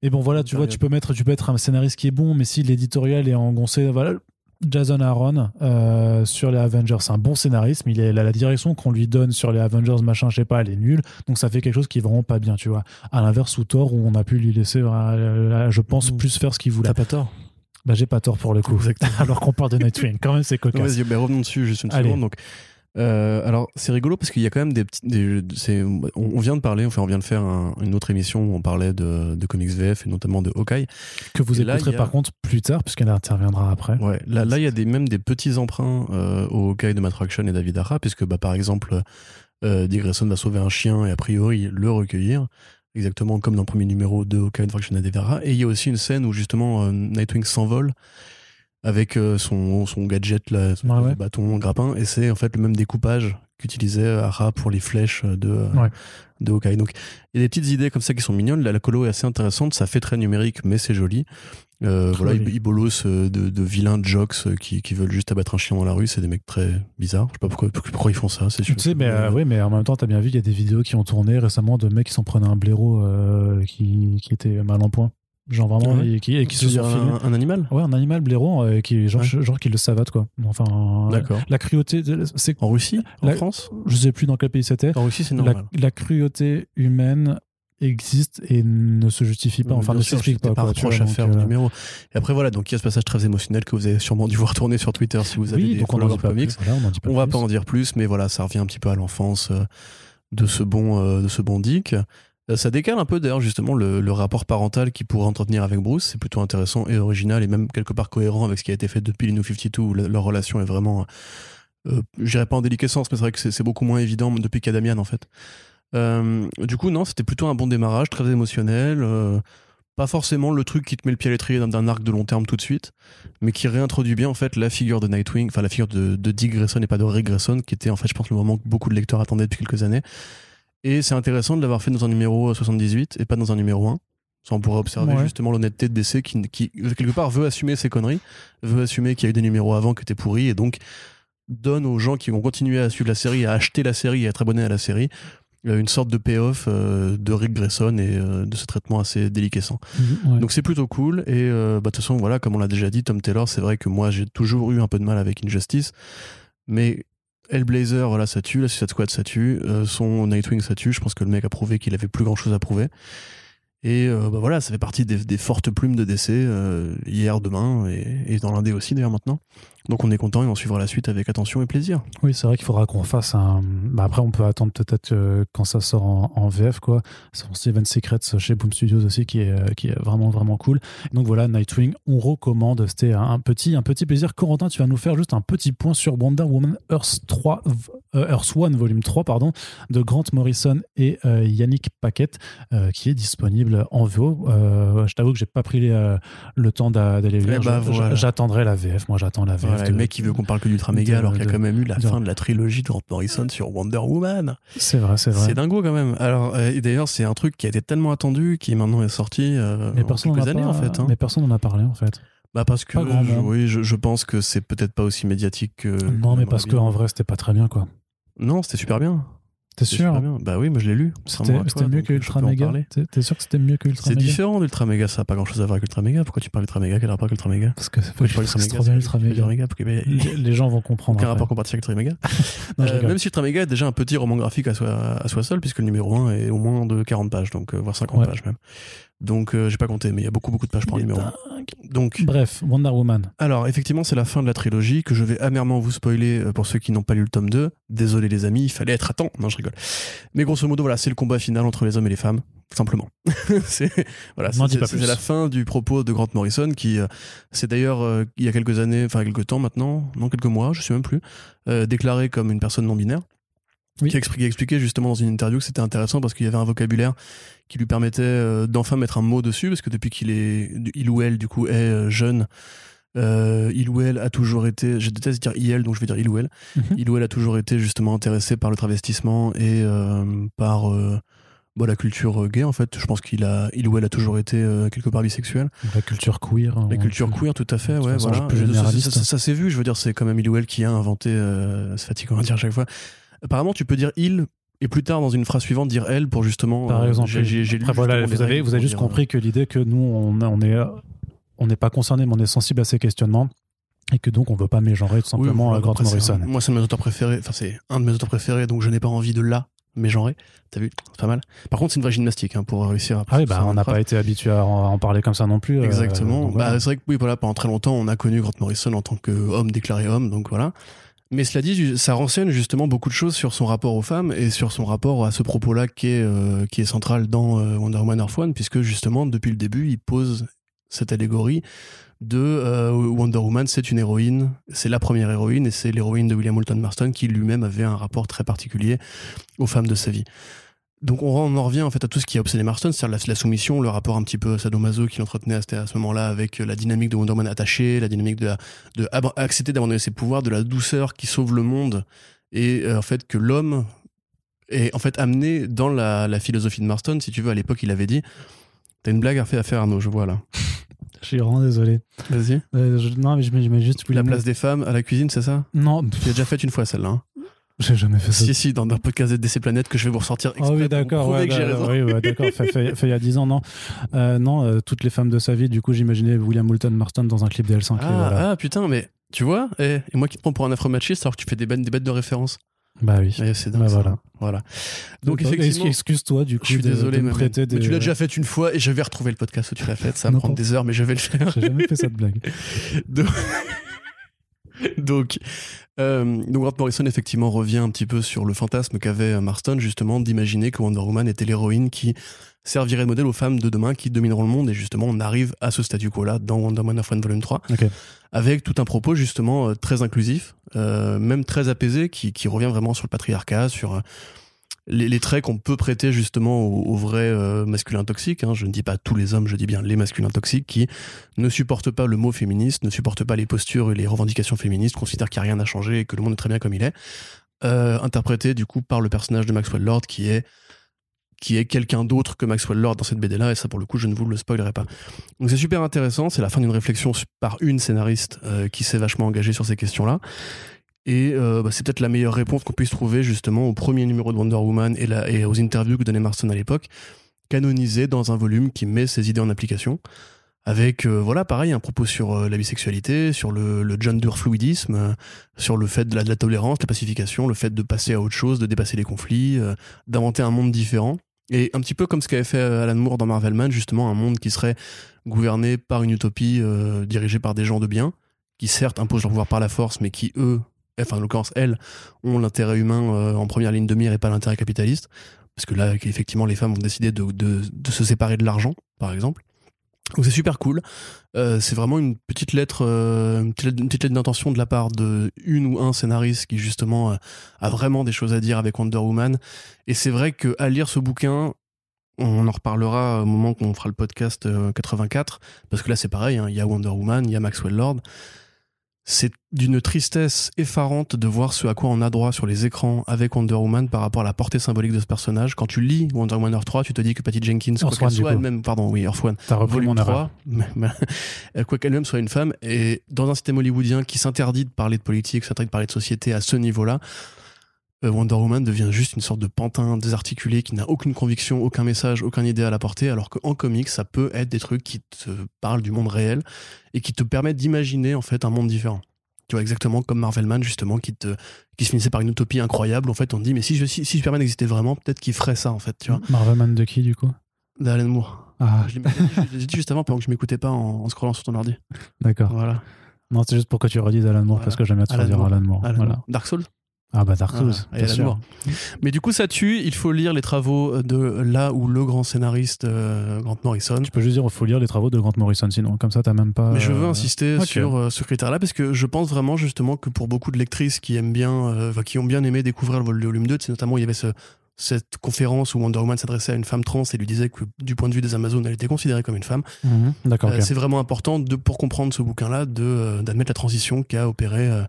Mais bon voilà, tu vois, tu peux mettre, tu peux être un scénariste qui est bon, mais si l'éditorial est engoncé, voilà, Jason Aaron euh, sur les Avengers. C'est un bon scénariste, mais il est, la, la direction qu'on lui donne sur les Avengers, machin, je sais pas, elle est nulle. Donc ça fait quelque chose qui est vraiment pas bien, tu vois. À l'inverse, ou Thor, où on a pu lui laisser, euh, je pense, mm. plus faire ce qu'il voulait. T'as pas tort. Bah, j'ai pas tort pour le coup. Alors qu'on parle de Nightwing, quand même, c'est cocasse. Vas-y, revenons dessus juste une seconde. Donc, euh, alors c'est rigolo parce qu'il y a quand même des petits. on, vient de parler, enfin on vient de faire une autre émission où on parlait de, de comics VF et notamment de Hawkeye. Que vous écouterez par contre plus tard puisqu'elle interviendra après. Ouais, là là il y a des, même des petits emprunts euh, au Hawkeye de Matt Fraction et David Ara puisque bah, par exemple euh, Dick Grayson va sauver un chien et a priori le recueillir. Exactement comme dans le premier numéro de Hawkeye de Fraction et David Ara. Et il y a aussi une scène où justement Nightwing s'envole avec euh, son, son gadget, là, son bâton, grappin, et c'est en fait le même découpage qu'utilisait Ara pour les flèches de, de Hawkeye. Donc il y a des petites idées comme ça qui sont mignonnes. La, la colo est assez intéressante, ça fait très numérique, mais c'est joli. Euh, voilà, ils, bolossent de, de, vilains jocks euh, qui, qui, veulent juste abattre un chien dans la rue. C'est des mecs très bizarres. Je sais pas pourquoi, pourquoi ils font ça. C'est Tu sais, mais, euh, oui, mais en même temps, t'as bien vu, il y a des vidéos qui ont tourné récemment de mecs qui s'en prenaient un blaireau qui, qui était mal en point. Genre vraiment, et qui, et qui se sont un, un, animal? Ouais, un animal blaireau, euh, qui, genre, genre qui le savate, quoi. Enfin, la cruauté, c'est. En Russie? En France? Je sais plus dans quel pays c'était. En Russie, c'est normal. La, cruauté humaine existe et ne se justifie pas, enfin ne s'explique pas. Pas quoi, à faire euh, numéro. Et après voilà, donc il y a ce passage très émotionnel que vous avez sûrement dû voir tourner sur Twitter si vous avez oui, des donc on, en comics. on, on va pas en dire plus, mais voilà, ça revient un petit peu à l'enfance euh, de ce bon de ce bon Dick. Euh, ça décale un peu d'ailleurs justement le, rapport parental qu'il pourrait entretenir avec Bruce. C'est plutôt intéressant et original et même quelque part cohérent avec ce qui a été fait depuis les New 52 où leur relation est vraiment, euh, je dirais pas en déliquescence, mais c'est vrai que c'est beaucoup moins évident depuis qu'Adamian en fait. Euh, du coup, non, c'était plutôt un bon démarrage, très émotionnel. Euh, pas forcément le truc qui te met le pied à l'étrier d'un arc de long terme tout de suite, mais qui réintroduit bien en fait la figure de Nightwing, enfin la figure de, Dick Grayson et pas de Rick Grayson, qui était en fait, je pense, le moment que beaucoup de lecteurs attendaient depuis quelques années et c'est intéressant de l'avoir fait dans un numéro 78 et pas dans un numéro 1. Ça, on pourrait observer justement l'honnêteté de DC qui, qui, quelque part, veut assumer ses conneries, veut assumer qu'il y a eu des numéros avant qui étaient pourris et donc donne aux gens qui vont continuer à suivre la série, à acheter la série et à être abonnés à la série, euh, une sorte de payoff euh, de Rick Grayson et euh, de ce traitement assez déliquescent. Mhm, donc c'est plutôt cool. Et bah, de toute façon, voilà, comme on l'a déjà dit, Tom Taylor, c'est vrai que moi j'ai toujours eu un peu de mal avec Injustice. Mais Hellblazer, voilà, ça tue. La Suicide Squad, ça tue. Euh, son Nightwing, ça tue. Je pense que le mec a prouvé qu'il avait plus grand chose à prouver. Et euh, bah voilà, ça fait partie des, fortes plumes de DC euh, hier, demain et, et dans l'indé aussi d'ailleurs maintenant. Donc on est content et on suivra la suite avec attention et plaisir. Oui, c'est vrai qu'il faudra qu'on fasse un. Bah après, on peut attendre peut-être euh, quand ça sort en, VF, quoi. C'est Steven Secrets chez Boom Studios aussi qui est, euh, qui est vraiment, vraiment cool. Donc voilà, Nightwing, on recommande. C'était un petit, un petit plaisir. Corentin, tu vas nous faire juste un petit point sur Wonder Woman Earth 3, euh, Earth One, volume 3, pardon, de Grant Morrison et Yannick Paquette, qui est disponible en VO. je t'avoue que j'ai pas pris le temps d'aller lire. Ben, j'attendrai la VF. Moi, j'attends la VF le mec qui veut qu'on parle que d'Ultra Méga alors qu'il y a quand même eu la fin de la trilogie de Grant Morrison sur Wonder Woman. C'est vrai, c'est vrai. C'est dingo quand même. Alors, euh, et d'ailleurs, c'est un truc qui a été tellement attendu qui maintenant est sorti euh, mais personne quelques années en fait. Hein. Mais personne n'en a parlé en fait. Bah parce que je, oui, je, pense que c'est peut-être pas aussi médiatique que. Non, mais parce qu'en vrai, c'était pas très bien quoi. Non, c'était super bien. T'es C'est sûr bien. Bah oui, moi je l'ai lu. C'était mieux que Ultra Mega. T'es sûr que c'était mieux que Ultra C'est Mega différent d'Ultra Mega, ça n'a pas grand chose à voir avec Ultra Mega. Pourquoi tu parles d'Ultra Mega Quel rapport avec Ultra Mega Parce que c'est trop bien Ultra c'est- Mega. Mais, Les gens vont comprendre. Après. rapport comparatif avec Ultra Mega. Euh, même si Ultra Mega est déjà un petit roman graphique à soi, seul, puisque le numéro 1 est au moins de 40 pages, donc euh, voire 50 Ouais. pages même. Donc euh, j'ai pas compté, mais il y a beaucoup beaucoup de pages est numéro 1. dingue. Donc, Bref, Wonder Woman. alors effectivement, c'est la fin de la trilogie que je vais amèrement vous spoiler euh, pour ceux qui n'ont pas lu le tome 2. Désolé les amis, il fallait être à temps. Non, je rigole. Mais grosso modo, voilà, c'est le combat final entre les hommes et les femmes, simplement. c'est voilà, c'est- la fin du propos de Grant Morrison qui euh, c'est d'ailleurs euh, il y a quelques années, enfin quelques temps maintenant, non quelques mois, je sais même plus, euh, déclaré comme une personne non binaire. Oui. Qui, expli- qui expliquait justement dans une interview que c'était intéressant parce qu'il y avait un vocabulaire qui lui permettait euh, d'enfin mettre un mot dessus parce que depuis qu'il est il ou elle du coup est euh, jeune euh, il ou elle a toujours été je déteste dire il donc je vais dire il ou elle Mhm. il ou elle a toujours été justement intéressé par le travestissement et euh, par euh, bon, la culture gay en fait je pense qu'il a il ou elle a toujours été quelque part bisexuel La culture queer. la culture queer tout à fait ouais voilà plus Ça- ça- ça, ça s'est vu je veux dire c'est quand même il ou elle qui a inventé c'est fatigant à dire à chaque fois apparemment tu peux dire il et plus tard dans une phrase suivante dire elle pour justement Par euh, exemple, j'ai- j'ai j'ai lu Après, voilà, vous avez, vous avez juste dire, compris que l'idée que nous, on, on est, on n'est pas concerné, mais on est sensible à ces questionnements. Et que donc, on veut pas mégenrer tout Oui, simplement voilà, à Grant Morrison. un- moi, c'est un de mes auteurs préférés. Enfin, c'est un de mes auteurs préférés, donc je n'ai pas envie de là mégenrer. T'as vu? C'est pas mal. Par contre, c'est une vraie gymnastique hein, pour réussir à. Ah oui, bah, on n'a pas été habitué à en, à en parler comme ça non plus. euh, Exactement. donc voilà. bah, c'est vrai que oui, voilà, pendant très longtemps, on a connu Grant Morrison en tant qu'homme déclaré homme, donc voilà. Mais cela dit, ça renseigne justement beaucoup de choses sur son rapport aux femmes et sur son rapport à ce propos-là qui est euh, qui est central dans euh, Wonder Woman Earth One, puisque justement depuis le début, il pose cette allégorie de euh, Wonder Woman, c'est une héroïne, c'est la première héroïne et c'est l'héroïne de William Moulton Marston qui lui-même avait un rapport très particulier aux femmes de sa vie. Donc on, on en revient en fait à tout ce qui a obsédé Marston, c'est-à-dire la, la soumission, le rapport un petit peu sadomaso qu'il entretenait à, ce- à ce moment-là avec euh, la dynamique de Wonder Woman attachée, la dynamique de, la- de ab- accepter d'abandonner ses pouvoirs, de la douceur qui sauve le monde et euh, en fait que l'homme est en fait amené dans la, la philosophie de Marston. Si tu veux, à l'époque, il avait dit. T'as une blague à faire à faire Arnaud, je vois là. Je suis vraiment désolé. Vas-y. Euh, non, mais je mets, je mets juste La place des femmes à la cuisine, c'est ça? Non, Tu l'as déjà fait une fois celle-là. hein j'ai jamais fait ça. si, si, dans un podcast d'DC Planète que je vais vous ressortir Ah exprès oui, d'accord. Ouais, raison. oui, ouais, d'accord. Fait, fait- fait il y a 10 ans, non. Euh, non, euh, toutes les femmes de sa vie, du coup, j'imaginais William Moulton Marston dans un clip L5. et Ah, voilà. ah, putain, mais tu vois, et, et moi qui te prends pour un afro-machiste alors que tu fais des bêtes, des bêtes de référence. Bah oui. Eh, c'est dingue. Bah voilà. voilà. Donc, effectivement. Excuse-toi, du coup, Je suis de, désolé, de me mais, prêter des. mais tu l'as déjà fait une fois et je vais retrouver le podcast où tu l'as fait. Ça va prendre des heures, mais je vais le faire. J'ai jamais fait cette blague. Donc, donc, euh, donc Grant Morrison effectivement revient un petit peu sur le fantasme qu'avait Marston justement d'imaginer que Wonder Woman était l'héroïne qui servirait de modèle aux femmes de demain qui domineront le monde et justement on arrive à ce statu quo là dans Wonder Woman of One Volume 3 Ok. avec tout un propos justement euh, très inclusif euh, même très apaisé qui, qui revient vraiment sur le patriarcat sur euh, les, traits qu'on peut prêter justement aux, aux vrais euh, masculins toxiques. hein. Je ne dis pas tous les hommes, je dis bien les masculins toxiques qui ne supportent pas le mot féministe, ne supportent pas les postures et les revendications féministes, considèrent qu'il n'y a rien à changer et que le monde est très bien comme il est. Euh, interprété du coup par le personnage de Maxwell Lord qui est qui est quelqu'un d'autre que Maxwell Lord dans cette BD là et ça pour le coup je ne vous le spoilerai pas. Donc c'est super intéressant, c'est la fin d'une réflexion par une scénariste euh, qui s'est vachement engagée sur ces questions là. Et euh, bah, c'est peut-être la meilleure réponse qu'on puisse trouver justement au premier numéro de Wonder Woman et, la- et aux interviews que donnait Marston à l'époque, canonisé dans un volume qui met ses idées en application. Avec, euh, voilà, pareil, un propos sur euh, la bisexualité, sur le, le gender fluidisme, euh, sur le fait de la, de la tolérance, la pacification, le fait de passer à autre chose, de dépasser les conflits, euh, d'inventer un monde différent. Et un petit peu comme ce qu'avait fait euh, Alan Moore dans Marvelman, justement, un monde qui serait gouverné par une utopie euh, dirigée par des gens de bien, qui certes imposent leur pouvoir par la force, mais qui, eux, enfin en l'occurrence elles, ont l'intérêt humain euh, en première ligne de mire et pas l'intérêt capitaliste. Parce que là, effectivement, les femmes ont décidé de, se séparer de l'argent, par exemple. Donc c'est super cool. Euh, c'est vraiment une petite lettre, euh, une petite lettre- d'intention de la part de une ou un scénariste qui justement a vraiment des choses à dire avec Wonder Woman. Et c'est vrai que à lire ce bouquin, on en reparlera au moment qu'on fera le podcast euh, 84, parce que là c'est pareil, hein, il y a Wonder Woman, il y a Maxwell Lord. C'est d'une tristesse effarante de voir ce à quoi on a droit sur les écrans avec Wonder Woman par rapport à la portée symbolique de ce personnage. Quand tu lis Wonder Woman Earth 3, tu te dis que Patty Jenkins, quoi Earth qu'elle One, du soit elle-même, pardon, oui, Earth One, T'as repris mon erreur. 3, mais- mais- quoi qu'elle-même soit une femme, et dans un système hollywoodien qui s'interdit de parler de politique, s'interdit de parler de société à ce niveau-là, Wonder Woman devient juste une sorte de pantin désarticulé qui n'a aucune conviction, aucun message, aucun idéal à porter, alors qu'en comics, ça peut être des trucs qui te parlent du monde réel et qui te permettent d'imaginer en fait un monde différent. Tu vois, exactement comme Marvelman, justement, qui, te, qui se finissait par une utopie incroyable. En fait, on te dit, mais si, je, si, si Superman existait vraiment, peut-être qu'il ferait ça, en fait, tu vois. Marvelman de qui, du coup? D'Alan Moore. Ah, Je l'ai dit juste avant pendant que je m'écoutais pas en, en scrollant sur ton ordi. d'accord. Voilà. Non, c'est juste pour que tu redises Alan Moore, Voilà. parce que j'aime bien te Alan dire Moore. Alan Moore. Alan voilà. Moore. Dark Souls? Ah bah Dark Souls, bien sûr. Mais du coup, ça tue. Il faut lire les travaux de là où le grand scénariste euh, Grant Morrison. Tu peux juste dire, il faut lire les travaux de Grant Morrison, sinon, comme ça, t'as même pas... Mais je veux euh, insister ok. sur euh, ce critère-là parce que je pense vraiment justement que pour beaucoup de lectrices qui aiment bien, euh, qui ont bien aimé découvrir le vol- le volume 2, c'est notamment il y avait ce- cette conférence où Wonder Woman s'adressait à une femme trans et lui disait que du point de vue des Amazones, elle était considérée comme une femme. mhm, D'accord, Euh. C'est vraiment important de, pour comprendre ce bouquin-là de, euh, d'admettre la transition qu'a opéré euh, euh,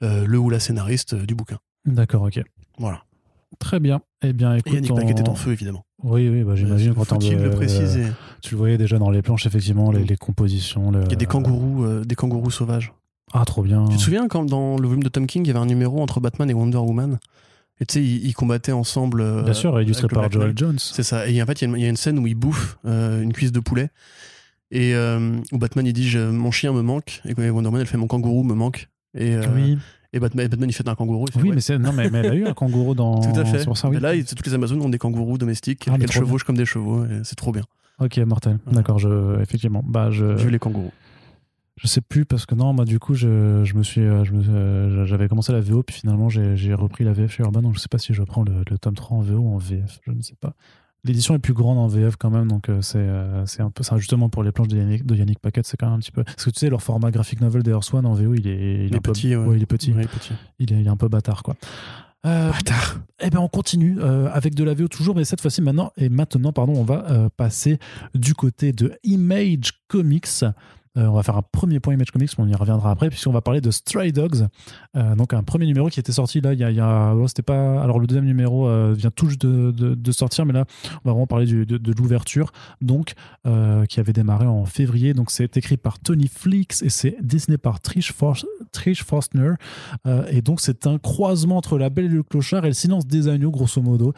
le ou la scénariste euh, du bouquin. D'accord, ok. Voilà. Très bien. Eh bien, Et écoute... Yannick on- Paquet est en feu, évidemment. Oui, oui, bah, j'imagine quand on le préciser euh, tu le voyais déjà dans les planches, effectivement, les, les compositions. le- Il y a des kangourous, euh, des kangourous sauvages. Ah, trop bien. Tu te souviens quand dans le volume de Tom King, il y avait un numéro entre Batman et Wonder Woman? Et tu sais, ils, ils combattaient ensemble. euh, Bien sûr, illustré par Joel. Jones. C'est ça. Et en fait, il y, a une- il y a une scène où il bouffe euh, une cuisse de poulet. Et euh, où Batman, il dit Mon chien me manque. Et Wonder Woman, elle fait Mon kangourou me manque. Et, euh, Oui, et Batman, Batman, il fait un kangourou. Fait, oui ouais. mais, c'est- non, mais, mais elle a eu un kangourou dans. Tout à fait. C'est pour ça, oui. Là, toutes les Amazones ont des kangourous domestiques Ah, qu'elles trop bien. chevauchent comme des chevaux. et C'est trop bien. Ok, mortel. D'accord, je, effectivement. Bah, je, Vu les kangourous. je sais plus parce que non, moi, du coup, je, je me suis, euh, je me- euh, j'avais commencé la VO, puis finalement, j'ai j'ai repris la VF chez Urban, donc je sais pas si je prends le, le tome 3 en VO ou en VF, je ne sais pas. L'édition est plus grande en VF quand même, donc euh, c'est euh, c'est un peu ça. Justement, pour les planches de Yannick, de Yannick Paquette, c'est quand même un petit peu. Parce que tu sais, leur format graphic novel d'Air Swan en VO, il est, Il peu- petit. ouais, il est petit. Ouais, il est petit. Il, est, il est un peu bâtard, quoi. Euh, Bâtard. eh ben on continue avec de la VO toujours, mais cette fois-ci maintenant et maintenant pardon, on va passer du côté de Image Comics. Euh, on va faire un premier point Image Comics, mais on y reviendra après, puisqu'on va parler de Stray Dogs. Euh, donc un premier numéro qui était sorti là, il y a, il y a- oh, c'était pas. Alors le deuxième numéro euh, vient tout juste de, de- de sortir, mais là on va vraiment parler du- de, de l'ouverture, donc qui avait démarré en février. Donc c'est écrit par Tony Flix et c'est dessiné par Trish, For- Trish Forstner. Et donc c'est un croisement entre La Belle et le Clochard et le Silence des agneaux, grosso modo,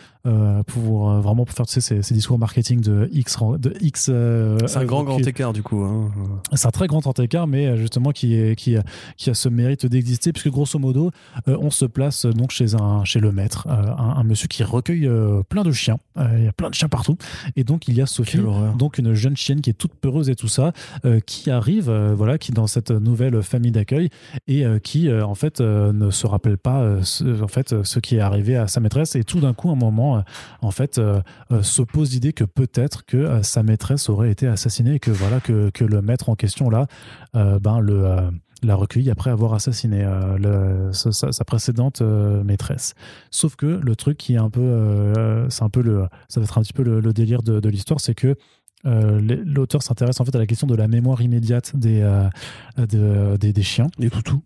pour vraiment pour faire tu sais, ces, ces discours marketing de X, de X. C'est un grand, grand écart, du coup. hein. C'est un très grand écart, mais euh, justement qui, est, qui, a- qui a ce mérite d'exister, puisque grosso modo, euh, on se place euh, donc chez, un, chez le maître, euh, un, un monsieur qui recueille euh, plein de chiens. Euh, il y a plein de chiens partout. Et donc, il y a Sophie, donc une jeune chienne qui est toute peureuse et tout ça, euh, qui arrive, euh, voilà, qui dans cette nouvelle famille d'accueil et euh, qui, euh, en fait, euh, ne se rappelle pas euh, ce, en fait, euh, ce qui est arrivé à sa maîtresse. Et tout d'un coup, un moment, euh, en fait, euh, euh, se pose l'idée que peut-être que euh, sa maîtresse aurait été assassinée et que voilà que, que le maître en question là, euh, ben le euh, l'a recueilli après avoir assassiné euh, sa, précédente maîtresse. Sauf que le truc qui est un peu, c'est un peu le, ça va être un petit peu le, délire de, l'histoire, c'est que l'auteur s'intéresse en fait à la question de la mémoire immédiate des, de- des, des chiens Les toutous.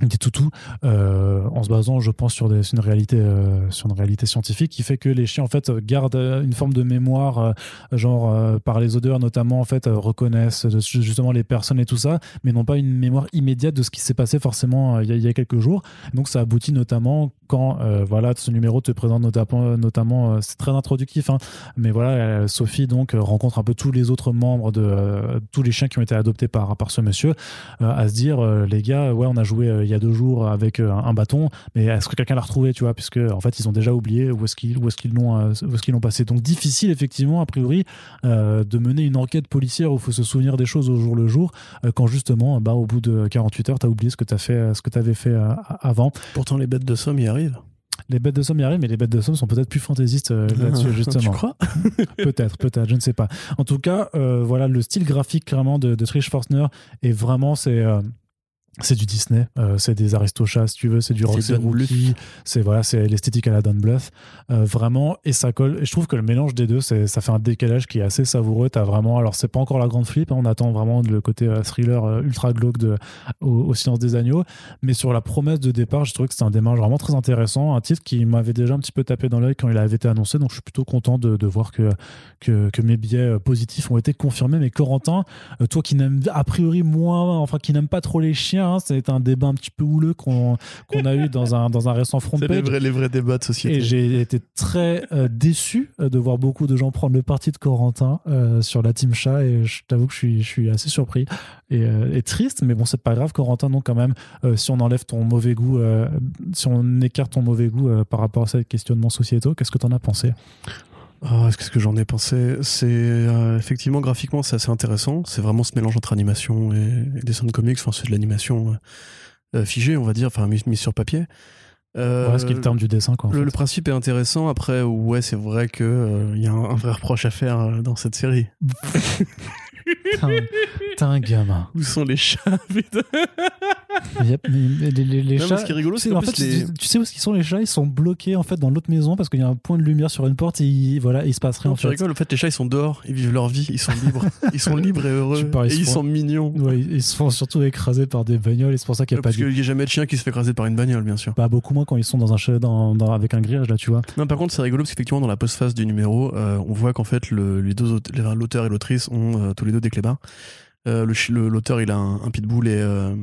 Des toutous euh, en se basant je pense sur, des, une réalité euh, sur une réalité scientifique qui fait que les chiens en fait gardent une forme de mémoire euh, genre par les odeurs notamment en fait reconnaissent justement les personnes et tout ça mais n'ont pas une mémoire immédiate de ce qui s'est passé forcément il y a quelques jours. Donc ça aboutit notamment quand euh, voilà ce numéro te présente notamment euh, c'est très introductif hein, mais voilà euh, Sophie donc rencontre un peu tous les autres membres de tous les chiens qui ont été adoptés par par ce monsieur à se dire les gars ouais on a joué il y a deux jours avec un, bâton mais est-ce que quelqu'un l'a retrouvé tu vois? Puisque en fait ils ont déjà oublié où est-ce qu'ils où est-ce qu'ils l'ont où est-ce qu'ils l'ont passé. Donc difficile effectivement a priori de mener une enquête policière où il faut se souvenir des choses au jour le jour quand justement bah au bout de 48 heures t'as oublié ce que t'as fait ce que t'avais fait avant. Pourtant, les bêtes de somme y arrivent. Les bêtes de somme y arrivent mais les bêtes de somme sont peut-être plus fantaisistes euh, là-dessus justement Tu crois peut-être, peut-être, je ne sais pas. En tout cas, euh, voilà, le style graphique vraiment de, de Trish Forstner est vraiment c'est euh, c'est du Disney, euh, c'est des Aristochats si tu veux, c'est du C'est Bluth. Rookie, c'est voilà, c'est l'esthétique à la Don Bluth, euh, vraiment et ça colle. Et je trouve que le mélange des deux, c'est ça fait un décalage qui est assez savoureux. T'as vraiment, alors c'est pas encore la grande flip, hein, on attend vraiment le côté euh, thriller ultra glauque de au, au Silence des agneaux, mais sur la promesse de départ, je trouvais que c'était un démarrage vraiment très intéressant, un titre qui m'avait déjà un petit peu tapé dans l'œil quand il avait été annoncé, donc je suis plutôt content de, de voir que que, que mes biais positifs ont été confirmés. Mais Corentin, toi qui n'aimes a priori moins, enfin qui n'aime pas trop les chiens, Hein. C'est un débat un petit peu houleux qu'on qu'on a eu dans un, dans un récent front C'est page. les vrais, les vrais débats de société. Et j'ai été très euh, déçu euh, de voir beaucoup de gens prendre le parti de Corentin euh, sur la team chat et je t'avoue que je suis, je suis assez surpris et, euh, et triste, mais bon, c'est pas grave, Corentin, non, quand même. si on enlève ton mauvais goût, si on écarte ton mauvais goût par rapport à ces questionnements sociétaux, qu'est-ce que t'en as pensé? Ah, Qu'est-ce que j'en ai pensé C'est euh, effectivement graphiquement c'est assez intéressant. C'est vraiment ce mélange entre animation et, et dessin de comics. Enfin, c'est de l'animation euh, figée, on va dire, enfin mise, mise sur papier. Euh, Ouais, ce qui est le terme du dessin, quoi. le, le principe est intéressant. Après, ouais, c'est vrai que euh, il y a un, un vrai reproche à faire dans cette série. T'es un- gamin. Où sont les chats putain Yep, les, les- les Non, chats. ce qui est rigolo, tu c'est sais, qu'en en fait, plus, les- tu, tu sais où sont les chats? Ils sont bloqués en fait dans l'autre maison parce qu'il y a un point de lumière sur une porte et ils- voilà, il se passe rien Non, en tu fait. rigoles, en fait, les chats, ils sont dehors, ils vivent leur vie, ils sont libres. ils sont libres et heureux. Pas, ils et ils font- sont mignons. Ouais, ils se font surtout écraser par des bagnoles et c'est pour ça qu'il n'y a pas Parce qu'il n'y a jamais de chien qui se fait écraser par une bagnole, bien sûr. Pas beaucoup moins quand ils sont dans un chat dans, dans- avec un grillage là, tu vois. Non, par contre, c'est rigolo parce qu'effectivement, dans la postface du numéro, euh, on voit qu'en fait, le- les deux l'auteur et l'autrice ont euh, tous les deux des clébards. Euh, L'auteur, il a un, un pitbull et euh,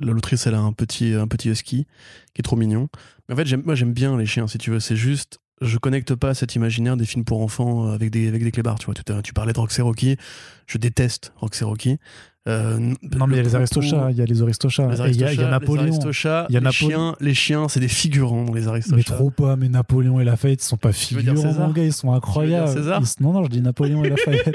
l'autrice, elle a un petit, un petit husky qui est trop mignon. Mais en fait, moi, j'aime bien les chiens, si tu veux. C'est juste, je connecte pas à cet imaginaire des films pour enfants euh, avec des, avec des clébards. Tu vois, tu, tu parlais de Roxy Rocky. Je déteste Roxy Rocky. Euh, Non, mais il y a les aristochats, il y a les aristochats. Il y a, Napoléon. Il y a les chiens, les chiens, c'est des figurants dans les aristochats. Mais trop pas, mais Napoléon et Lafayette, ils sont pas figurants, mon gars, ils sont incroyables. Ils Non, non, je dis Napoléon et Lafayette.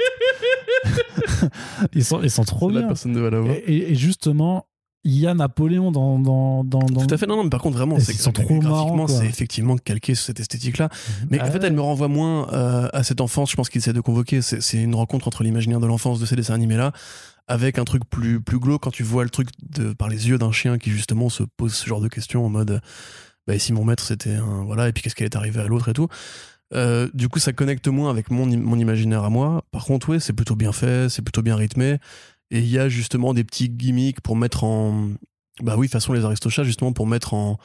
ils, sont, ils sont trop la bien. personne de Valavo. Et, justement, il y a Napoléon dans. dans, dans, dans- Tout à fait, non, non, mais par contre, vraiment, c'est sont trop graphiquement, marrants, c'est effectivement calqué sur cette esthétique-là. Mais Ah en fait, ouais. elle me renvoie moins euh, à cette enfance, je pense qu'il essaie de convoquer. C'est une rencontre entre l'imaginaire de l'enfance de ces dessins animés-là avec un truc plus, plus glauque quand tu vois le truc de, par les yeux d'un chien qui justement se pose ce genre de questions en mode bah, si mon maître c'était un. Voilà, et puis qu'est-ce qui est arrivé à l'autre et tout. Euh, du coup, ça connecte moins avec mon, mon imaginaire à moi. Par contre, ouais, c'est plutôt bien fait, c'est plutôt bien rythmé. Et il y a justement des petits gimmicks pour mettre en. Bah oui, façon les aristochats, justement, pour mettre en,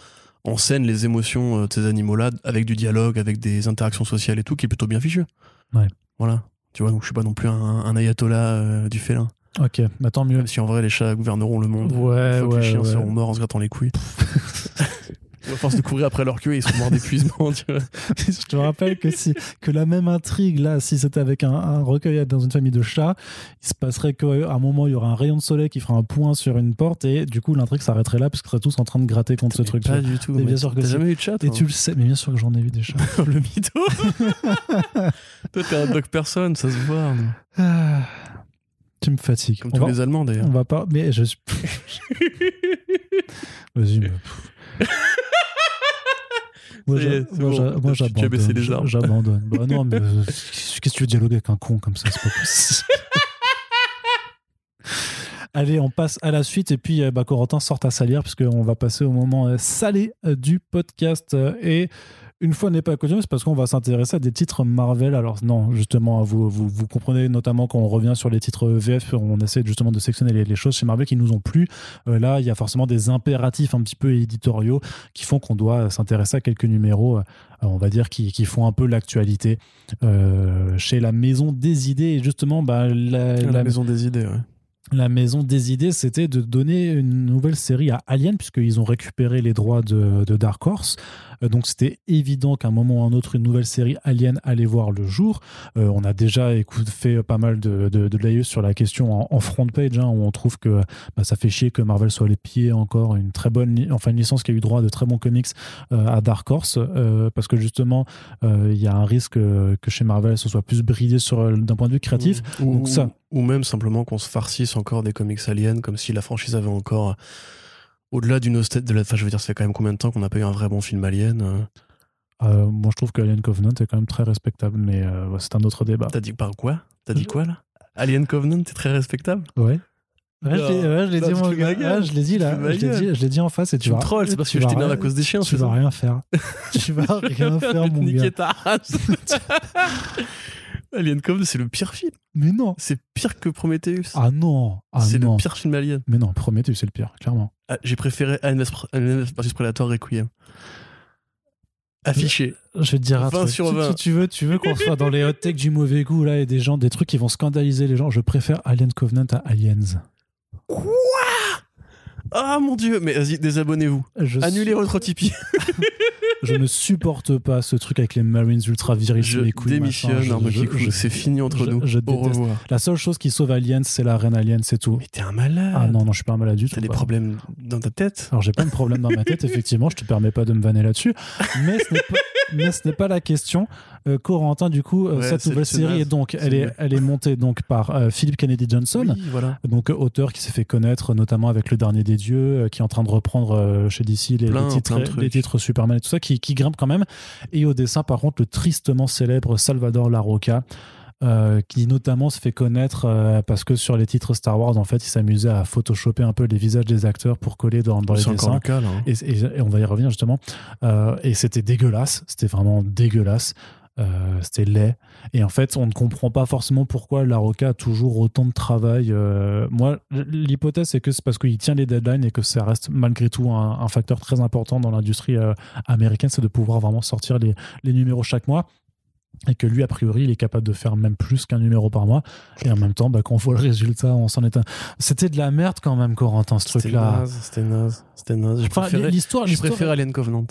en scène les émotions euh, de ces animaux-là, avec du dialogue, avec des interactions sociales et tout, qui est plutôt bien fichu. Ouais. Voilà. Tu vois, donc je suis pas non plus un, un ayatollah euh, du félin. Ok, bah tant mieux. Même si en vrai, les chats gouverneront le monde. Ouais, que ouais, les chiens ouais. seront morts en se grattant les couilles. à force de courir après leur queue, ils seront morts d'épuisement, je te rappelle que si que la même intrigue là, si c'était avec un, un recueil dans une famille de chats, il se passerait qu'à un moment il y aura un rayon de soleil qui fera un point sur une porte et du coup l'intrigue s'arrêterait là parce qu'ils seraient tous en train de gratter contre ce truc. Pas du tout. Mais bien sûr que T'as jamais eu de chat Et tu le sais, mais bien sûr que j'en ai vu des chats. le mytho Toi, t'es un dog personne, ça se voit. Ah, tu me fatigues. Comme on, tous va, les Allemands d'ailleurs. on va pas, mais je suis. Vas-y, mais. Moi, j'abandonne. J'abandonne. Bah non, mais euh, qu'est-ce que tu veux dialoguer avec un con comme ça? C'est pas possible. Allez, on passe à la suite et puis euh, bah, Corentin sort à salière puisqu'on va passer au moment euh, salé euh, du podcast. Et une fois n'est pas coutume, c'est parce qu'on va s'intéresser à des titres Marvel. Alors non, justement, vous, vous, vous comprenez notamment quand on revient sur les titres VF, on essaie justement de sectionner les, les choses chez Marvel qui nous ont plu. Euh, là, il y a forcément des impératifs un petit peu éditoriaux qui font qu'on doit s'intéresser à quelques numéros, euh, on va dire, qui, qui font un peu l'actualité euh, chez la Maison des Idées. Et justement, bah, la, La, la- maison des idées, ouais. La maison des idées, c'était de donner une nouvelle série à Alien, puisqu'ils ont récupéré les droits de, de Dark Horse. Euh, donc c'était évident qu'à un moment ou à un autre, une nouvelle série Alien allait voir le jour. Euh, on a déjà écoute, fait pas mal de, de, sur la question en, en front page, hein, où on trouve que bah, ça fait chier que Marvel soit les pieds encore une très bonne, enfin une licence qui a eu droit à de très bons comics euh, à Dark Horse, parce que justement, il y a un risque que chez Marvel, ce soit plus bridé sur d'un point de vue créatif. Donc ça. Ou même simplement qu'on se farcisse encore des comics aliens, comme si la franchise avait encore. euh, Au-delà d'une nostalgie. De la... Enfin, je veux dire, ça fait quand même combien de temps qu'on n'a pas eu un vrai bon film alien euh, Euh, moi, je trouve que Alien Covenant est quand même très respectable, mais euh, c'est un autre débat. T'as dit par quoi? T'as dit quoi là? Alien Covenant, c'est très respectable? Ouais. Ouais, je l'ai- ouais, je l'ai Non, dit, tu mon gars. gueule. Ouais, je l'ai dit te là. Je l'ai dit, je l'ai dit en face et tu, Tu me vas. trolles, c'est parce que je rien- à cause des chiens, Tu vas ça? rien faire. tu vas rien faire, mon Niquer gars. ta race. Alien Covenant, c'est le pire film. Mais non. C'est pire que Prometheus. Ah non. Ah c'est le pire film alien. Mais non, Prometheus, c'est le pire, clairement. Ah, J'ai préféré Alien vs Predator Requiem. Affiché. Je vais te dire un 20 truc. sur Tu- 20. Tu, tu veux, tu veux qu'on soit dans les hot takes du mauvais goût là et des gens, des trucs qui vont scandaliser les gens. Je préfère Alien Covenant à Aliens. Ah mon dieu, mais vas-y, désabonnez-vous. Annulez votre Tipeee. je ne supporte pas ce truc avec les Marines ultra virils. Je les couilles, démissionne, c'est fini entre je- nous. je Au revoir. La seule chose qui sauve Alien, c'est la reine Alien, c'est tout. Mais t'es un malade. Ah non, non, je suis pas un malade du tout. T'as des problèmes dans ta tête Alors j'ai pas de problème dans ma tête, effectivement, je te permets pas de me vanner là-dessus, mais ce n'est pas, mais ce n'est pas la question. Euh, Corentin, du coup, euh, Ouais, cette nouvelle série est donc, elle est, elle est montée donc par euh, Philip Kennedy Johnson, Oui, voilà. donc euh, auteur qui s'est fait connaître notamment avec Le Dernier des Dieux, euh, qui est en train de reprendre euh, chez DC les, Plein, les titres, les Superman et tout ça, qui, qui grimpe quand même. Et au dessin, par contre, le tristement célèbre Salvador Larroca. Euh, qui notamment se fait connaître euh, parce que sur les titres Star Wars, en fait, il s'amusait à photoshopper un peu les visages des acteurs pour coller dans, dans les dessins. le cas, là. hein. Et, et- et on va y revenir justement. Euh, et c'était dégueulasse, c'était vraiment dégueulasse. C'était laid. Et en fait, on ne comprend pas forcément pourquoi la Roca a toujours autant de travail. Moi, l'hypothèse, c'est que c'est parce qu'il tient les deadlines et que ça reste malgré tout un, un facteur très important dans l'industrie américaine, c'est de pouvoir vraiment sortir les, les numéros chaque mois. Et que lui, a priori, il est capable de faire même plus qu'un numéro par mois. Et en même temps, bah, quand on voit le résultat, on s'en est un. C'était de la merde quand même, Corentin, ce truc-là. c'était naze, c'était naze. Je Enfin, préférais, l'histoire, je préfère Alien Covenant.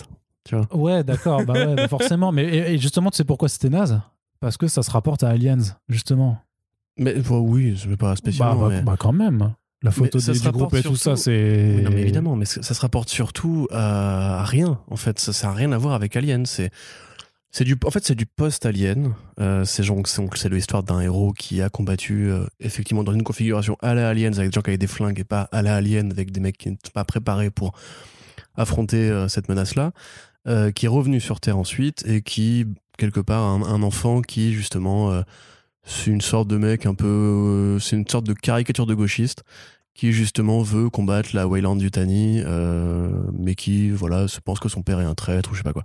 Tu vois. Ouais, d'accord, bah ouais, bah forcément. Mais et, et justement, tu sais pourquoi c'était naze? Parce que ça se rapporte à Aliens, justement. Mais bah, oui, je veux pas Bah, spécialement. bah, mais... bah, quand même. La photo des- du groupe et tout ça, c'est. Oui, non, mais évidemment, mais ça, se rapporte surtout à, à rien. En fait, ça, ça a rien à voir avec Alien. C'est, c'est du, en fait, c'est du post-Alien. Euh, c'est c'est l'histoire d'un héros qui a combattu euh, effectivement dans une configuration à la Aliens avec des gens qui avaient des flingues et pas à la Alien avec des mecs qui n'étaient pas préparés pour affronter euh, cette menace-là. euh, qui est revenu sur Terre ensuite et qui quelque part un, un enfant qui justement euh, c'est une sorte de mec un peu euh, c'est une sorte de caricature de gauchiste qui justement veut combattre la Wayland Yutani, euh, mais qui voilà se pense que son père est un traître ou je sais pas quoi.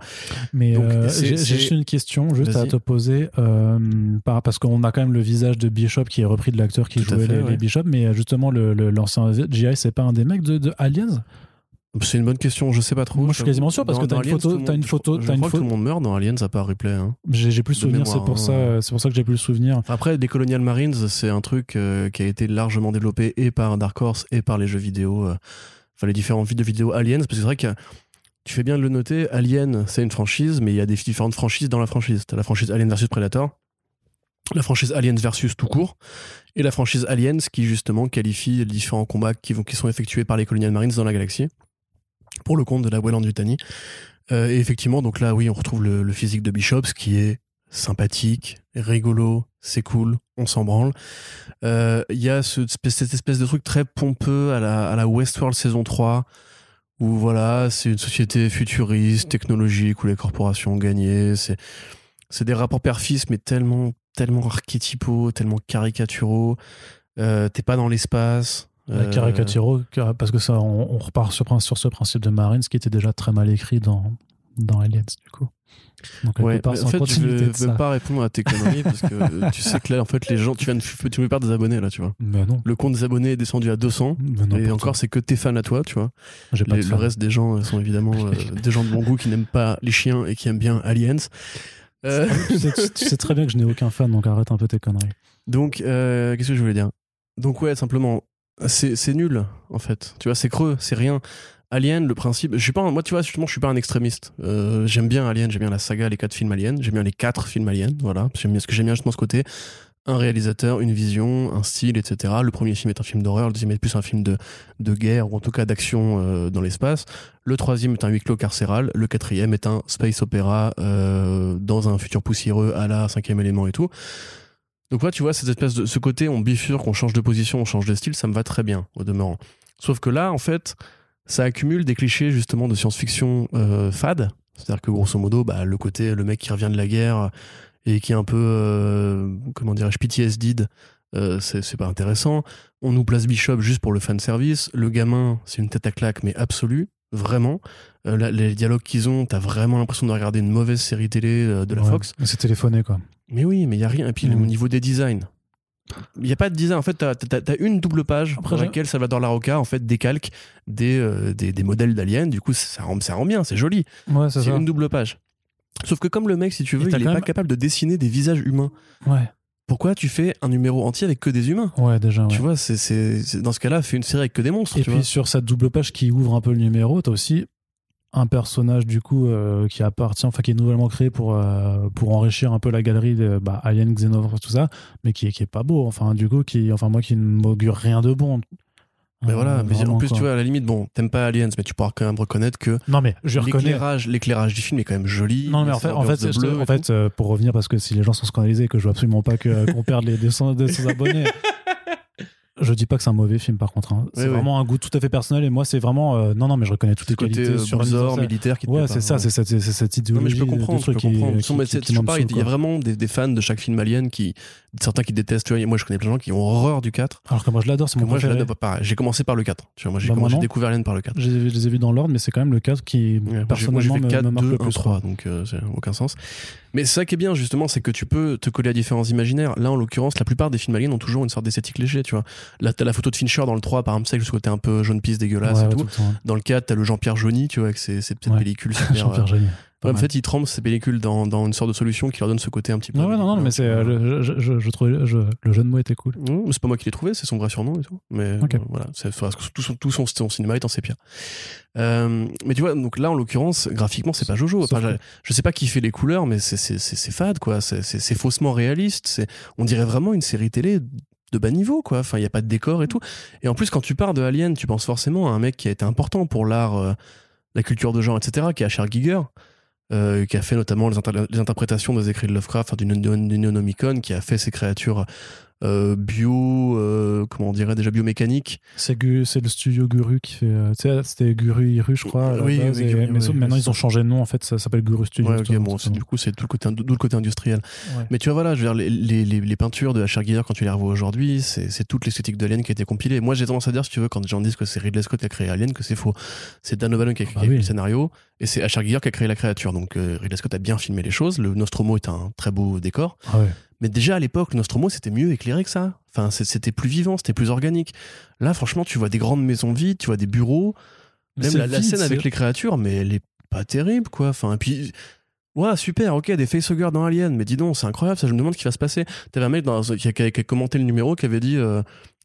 Mais euh, j'ai juste une question juste à te poser euh, par- parce qu'on a quand même le visage de Bishop qui est repris de l'acteur qui Tout jouait fait, les, ouais. les Bishop, mais justement le- le- l'ancien GI c'est pas un des mecs de, de Aliens? C'est une bonne question, je sais pas trop. Moi, je suis quasiment sûr, parce Dans- que t'as une Aliens, photo- le monde- une photo- Je, je t'as une crois que tout le monde meurt dans Aliens à part Ripley. hein. J'ai plus De souvenir, mémoire, c'est pour hein. ça, c'est pour ça que j'ai plus le souvenir. Après, des Colonial Marines, c'est un truc euh, qui a été largement développé et par Dark Horse et par les jeux vidéo, euh, enfin les différents jeux vidéo Aliens, parce que c'est vrai que tu fais bien de le noter, Alien, c'est une franchise, mais il y a des différentes franchises dans la franchise. T'as la franchise Alien vs Predator, la franchise Aliens versus tout court, et la franchise Aliens qui justement qualifie les différents combats qui, vont, qui sont effectués par les Colonial Marines dans la galaxie, pour le compte de la Wayland Yutani. Euh, et effectivement, donc là, oui, on retrouve le, physique de Bishop, ce qui est sympathique, rigolo, c'est cool, on s'en branle. Euh, Il y a ce- cette espèce de truc très pompeux à la, Westworld saison 3, où voilà, c'est une société futuriste, technologique, où les corporations ont gagné. C'est c'est des rapports père-fils, mais tellement, tellement archétypaux, tellement caricaturaux. Euh, T'es pas dans l'espace. Euh, Euh, Caricatiro, car- parce que ça, on, on repart sur, sur ce principe de Marines qui était déjà très mal écrit dans, dans Aliens, du coup. Donc, Ouais, part, en fait, de vais ça. pas répondre à tes conneries parce que euh, tu sais que là, en fait, les gens, tu viens de, tu me perds des abonnés là, tu vois. Mais non. Le compte des abonnés est descendu à 200 Mais et encore, c'est que tes fans à toi, tu vois. Pas Les- de le reste des gens euh, sont évidemment euh, des gens de bon goût qui n'aiment pas les chiens et qui aiment bien Aliens. Euh, tu, sais, tu sais très bien que je n'ai aucun fan, donc arrête un peu tes conneries. donc, euh, qu'est-ce que je voulais dire? Donc, ouais, simplement, c'est nul, en fait. Tu vois, c'est creux, c'est rien. Alien, le principe. Je suis pas, moi, tu vois, justement, je suis pas un extrémiste. Euh, j'aime bien Alien, j'aime bien la saga, les quatre films Alien. J'aime bien les quatre films Alien, voilà. Ce que j'aime bien justement ce côté. Un réalisateur, une vision, un style, etc. Le premier film est un film d'horreur, le deuxième est plus un film de, de guerre, ou en tout cas d'action euh, dans l'espace. Le troisième est un huis clos carcéral. Le quatrième est un space opéra euh, dans un futur poussiéreux à la cinquième élément et tout. Donc là, tu vois, cette espèce de ce côté, on bifurque, on change de position, on change de style, ça me va très bien, au demeurant. Sauf que là, en fait, ça accumule des clichés justement de science-fiction euh, fade. C'est-à-dire que grosso modo, bah, le côté, le mec qui revient de la guerre et qui est un peu, euh, comment dirais-je, PTSD, euh, c'est pas intéressant. On nous place Bishop juste pour le fan service. Le gamin, c'est une tête à claque, mais absolue, vraiment. Euh, les dialogues qu'ils ont, t'as vraiment l'impression de regarder une mauvaise série télé de la Ouais, Fox. C'est téléphoné, quoi. Mais oui, mais il y a rien. Et puis Mm. au niveau des designs, il n'y a pas de design. En fait, t'as as, une double page Après, dans laquelle Salvador Larroca en fait décalque des, euh, des, des modèles d'aliens. Du coup, ça rend, ça rend bien, c'est joli. Ouais, c'est une double page. Sauf que comme le mec, si tu veux, il est quand pas même- capable de dessiner des visages humains. Ouais. pourquoi tu fais un numéro entier avec que des humains? Ouais, déjà. Ouais. Tu vois, c'est, dans ce cas-là, fais une série avec que des monstres. Et tu puis vois. sur cette double page qui ouvre un peu le numéro, t'as aussi un personnage du coup euh, qui appartient, enfin qui est nouvellement créé pour euh, pour enrichir un peu la galerie de bah, Alien, Xenomorph, tout ça, mais qui est qui est pas beau. Enfin du coup qui, enfin moi qui ne m'augure rien de bon. Mais Euh, voilà, mais en plus, quoi. tu vois, à la limite, bon, t'aimes pas Aliens, mais tu pourras quand même reconnaître que Non mais je reconnais. l'éclairage, l'éclairage du film est quand même joli. Non mais en fait, en fait, bleu en euh, pour revenir parce que si les gens sont scandalisés que je veux absolument pas qu'on perde les 200, 200 abonnés. Je dis pas que c'est un mauvais film par contre. hein. C'est vraiment un goût tout à fait personnel et moi c'est vraiment euh, non non mais je reconnais toutes les côté qualités euh, sur scène. militaire qui te Ouais, c'est ça, c'est cette, cette Non, mais idéologie je peux comprendre, je peux comprendre. qui- qui- qui saoule, il y a vraiment des, des fans de chaque film Alien qui, certains qui détestent, tu vois, moi je connais plein de gens qui ont horreur du 4. Alors que moi je l'adore, c'est mon moi je l'adore pas pareil. J'ai commencé par le 4. Tu vois, moi j'ai Bah, moi découvert Alien par le 4. Je les ai- vus dans l'ordre, mais c'est quand même le 4 qui Ouais, moi, moi, personnellement me, 4, me marque 2, le 1, plus. 3, quoi. donc euh, ça n'a aucun sens. Mais ça qui est bien justement, c'est que tu peux te coller à différents imaginaires. Là, en l'occurrence, la plupart des films aliens ont toujours une sorte d'esthétique léger, tu vois. Là, t'as la photo de Fincher dans le 3, par exemple, c'est ce côté un peu jaune pisse dégueulasse Ouais, et tout. le. Dans le 4, t'as le Jean-Pierre Johnny, tu vois, avec ses, ses petites Ouais. pellicules super. Jean-Pierre euh. Pas ouais, en fait, il trempe ses pellicules dans, dans une sorte de solution qui leur donne ce côté un petit peu. Ouais, non, non, mais c'est euh, le, je, je, je trouvais je- le jeu de mots était cool. Non, mais c'est pas moi qui l'ai trouvé, c'est son vrai surnom et tout. Mais Ok. euh, voilà, tout son, tout son, son cinéma est en sépia. Euh, mais tu vois, donc là en l'occurrence, graphiquement, c'est pas Jojo. Enfin, je, je sais pas qui fait les couleurs, mais c'est c'est- c'est- c'est fade quoi. C'est c'est- c'est faussement réaliste. C'est on dirait vraiment une série télé de bas niveau quoi. Enfin, il y a pas de décor et tout. Et en plus, quand tu pars de Alien, tu penses forcément à un mec qui a été important pour l'art, euh, la culture de genre, etc. Qui est Asher Giger. euh, qui a fait notamment les, inter- les interprétations des écrits de Lovecraft, enfin, du, Neo- du Neonomicon, qui a fait ces créatures euh, bio, euh, comment on dirait déjà biomécanique. C'est le studio Guru qui fait. euh, tu sais, c'était Guru Iru, je crois. Oui, base, oui, et- mais maintenant, ils ont changé de nom, en fait, ça s'appelle Guru Studio. Ouais, bon, du coup, c'est tout le côté, tout le côté industriel. Ouais. Mais tu vois, voilà, je veux dire, les, les, les- les peintures de H.R. Giger, quand tu les revois aujourd'hui, c'est toute l'esthétique d'Alien qui a été compilée. Moi, j'ai tendance à dire, si tu veux, quand les gens disent que c'est Ridley Scott qui a créé Alien, que c'est faux. C'est Dan O'Bannon qui a Bah écrit oui. le scénario, et c'est H.R. Giger qui a créé la créature. Donc, Ridley Scott a bien filmé les choses. Le Nostromo est un très beau décor. Ah ouais. Mais déjà, à l'époque, Nostromo, c'était mieux éclairé que ça. Enfin, c'était plus vivant, c'était plus organique. Là, franchement, tu vois des grandes maisons vides, tu vois des bureaux. Même la, scène avec les créatures, mais elle est pas terrible, quoi. Enfin, et puis, ouais, super, ok, des facehuggers dans Alien, mais dis donc, c'est incroyable, ça, je me demande ce qui va se passer. T'avais un mec dans, qui, a, qui a- qui a commenté le numéro qui avait dit, euh,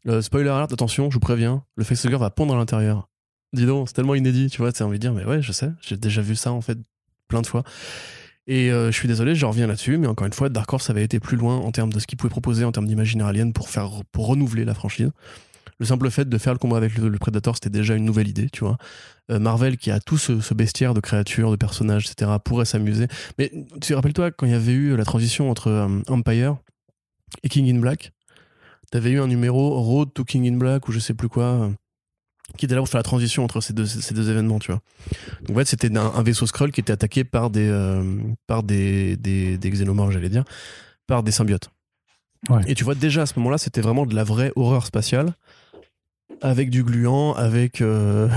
euh, spoiler alert, attention, je vous préviens, le facehugger va pondre à l'intérieur. Dis donc, c'est tellement inédit, tu vois, t'as envie de dire, mais ouais, je sais, j'ai déjà vu ça, en fait, plein de fois. Et euh, je suis désolé, je reviens là-dessus, mais encore une fois, Dark Horse avait été plus loin en termes de ce qu'il pouvait proposer en termes d'imaginaire alien pour faire, pour renouveler la franchise. Le simple fait de faire le combat avec le, Predator, c'était déjà une nouvelle idée, tu vois. Euh, Marvel, qui a tout ce, ce bestiaire de créatures, de personnages, etc., pourrait s'amuser. Mais tu rappelles-toi quand il y avait eu la transition entre euh, Empire et King in Black T'avais eu un numéro Road to King in Black ou je sais plus quoi, euh, qui était là pour faire la transition entre ces deux, ces deux événements, tu vois. Donc en fait, c'était un, un vaisseau Skrull qui était attaqué par des, euh, par des, des, des xénomorphes, j'allais dire, par des symbiotes. Ouais. Et tu vois, déjà à ce moment-là, c'était vraiment de la vraie horreur spatiale avec du gluant, avec euh,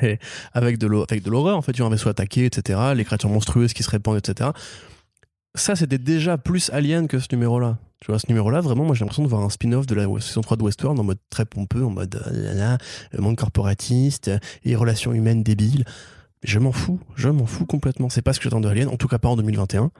avec de l'hor- avec de l'horreur. En fait, tu as un vaisseau attaqué, etc. Les créatures monstrueuses qui se répandent, etc. Ça, c'était déjà plus Alien que ce numéro-là. Tu vois, ce numéro-là, vraiment, moi, j'ai l'impression de voir un spin-off de la saison 3 de Westworld en mode très pompeux, en mode euh, là, là, monde corporatiste euh, et relations humaines débiles. Je m'en fous, je m'en fous complètement. C'est pas ce que j'attends de Alien, en tout cas pas en 2021.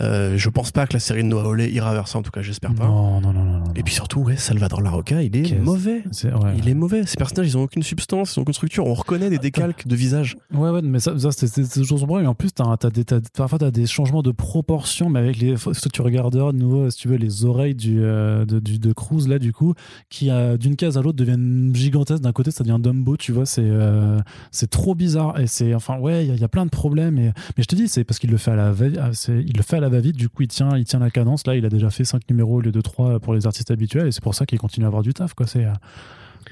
Euh, je pense pas que la série de Noah Hawley ira vers ça, en tout cas, j'espère pas. Non, non, non, non. non. Et puis surtout, ouais, Salvador Larocca, il est Qu'est-ce- mauvais. C'est- ouais. Il est mauvais. Ces personnages, ils ont aucune substance, ils ont aucune structure. On reconnaît des décalques de visage. Ouais, ouais, mais ça, ça c'est c'est toujours son problème. Et en plus, t'as, t'as des, t'as- parfois, tu as des changements de proportion, mais avec les. faut- Si tu regarderas de nouveau, si tu veux, les oreilles du, euh, de, du, de Cruz, là, du coup, qui, euh, d'une case à l'autre, deviennent gigantesques. D'un côté, ça devient Dumbo, tu vois, c'est, euh, c'est trop bizarre. Et c'est. Enfin, ouais, il y, a- il y a plein de problèmes. Et, mais je te dis, c'est parce qu'il le fait à la va ah, c'est- il le fait à la va-vite, du coup, il tient, il tient la cadence. Là, il a déjà fait 5 numéros au lieu de 3 pour les artistes habituels, et c'est pour ça qu'il continue à avoir du taf, quoi. C'est. euh,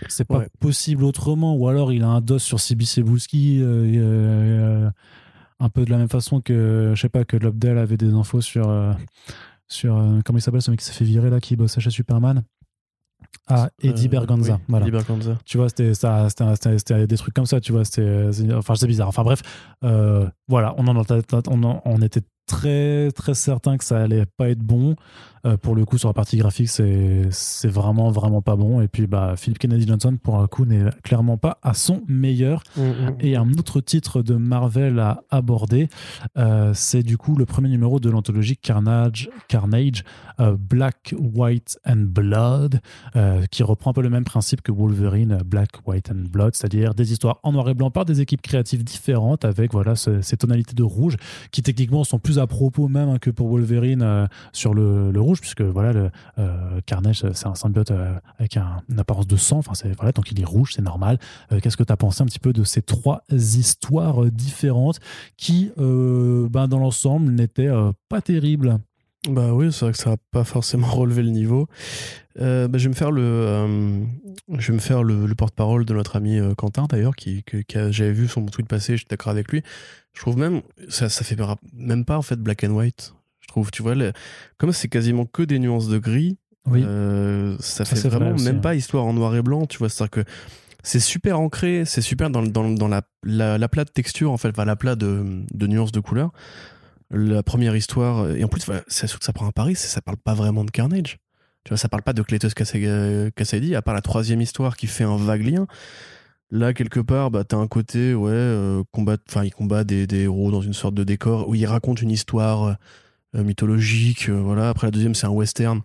c'est pas Ouais. possible autrement, ou alors il a un dos sur Sibi Sebouski, euh, euh, un peu de la même façon que, je sais pas, que Lobdell avait des infos sur, euh, sur comment il s'appelle ce mec qui s'est fait virer là, qui bossait chez Superman? Ah, Eddie Euh, Berganza, oui, voilà. Eddie Berganza. Tu vois, c'était ça, c'était, c'était- c'était des trucs comme ça, tu vois, c'était, c'est- enfin, c'est bizarre. Enfin bref, euh, voilà, on en, on, en- on était très très certain que ça allait pas être bon. Euh, pour le coup, sur la partie graphique, c'est vraiment vraiment pas bon. Et puis, bah, Philip Kennedy Johnson, pour un coup, n'est clairement pas à son meilleur. Mm, mm. Et un autre titre de Marvel à aborder, euh, c'est du coup le premier numéro de l'anthologie Carnage, Carnage euh, Black, White and Blood, qui reprend un peu le même principe que Wolverine, Black, White and Blood, c'est-à-dire des histoires en noir et blanc par des équipes créatives différentes avec voilà ce- ces tonalités de rouge qui techniquement sont plus à propos même hein, que pour Wolverine sur le, le rouge, puisque voilà le euh, Carnage c'est un symbiote euh, avec un- une apparence de sang, enfin voilà donc il est rouge, c'est normal. Euh, Qu'est-ce que tu as pensé un petit peu de ces trois histoires différentes qui, ben, dans l'ensemble, n'étaient pas terribles? Bah oui, c'est vrai que ça n'a pas forcément relevé le niveau. Bah, je vais me faire le, je vais me faire le, le porte-parole de notre ami Quentin d'ailleurs, qui, qui j'avais vu son tweet passer, je suis d'accord avec lui. Je trouve même, ça, ça fait même pas en fait black and white. Trouve, tu vois, le- comme c'est quasiment que des nuances de gris, Oui. euh, ça Ça, fait vrai vraiment même hein. pas histoire en noir et blanc, tu vois. C'est-à-dire que c'est super ancré, c'est super dans, dans, la, la, la plate texture, en fait, enfin, la plate de, de nuances de couleurs. La première histoire, et en plus, c'est sûr que ça prend à Paris, c'est- ça parle pas vraiment de Carnage. Tu vois, ça parle pas de Cletus Kasady, Kasady, à part la troisième histoire qui fait un vague lien. Là, quelque part, bah, t'as un côté, ouais, euh, combat, enfin, il combat des, des héros dans une sorte de décor où il raconte une histoire euh, mythologique, euh, voilà. Après, la deuxième, c'est un western.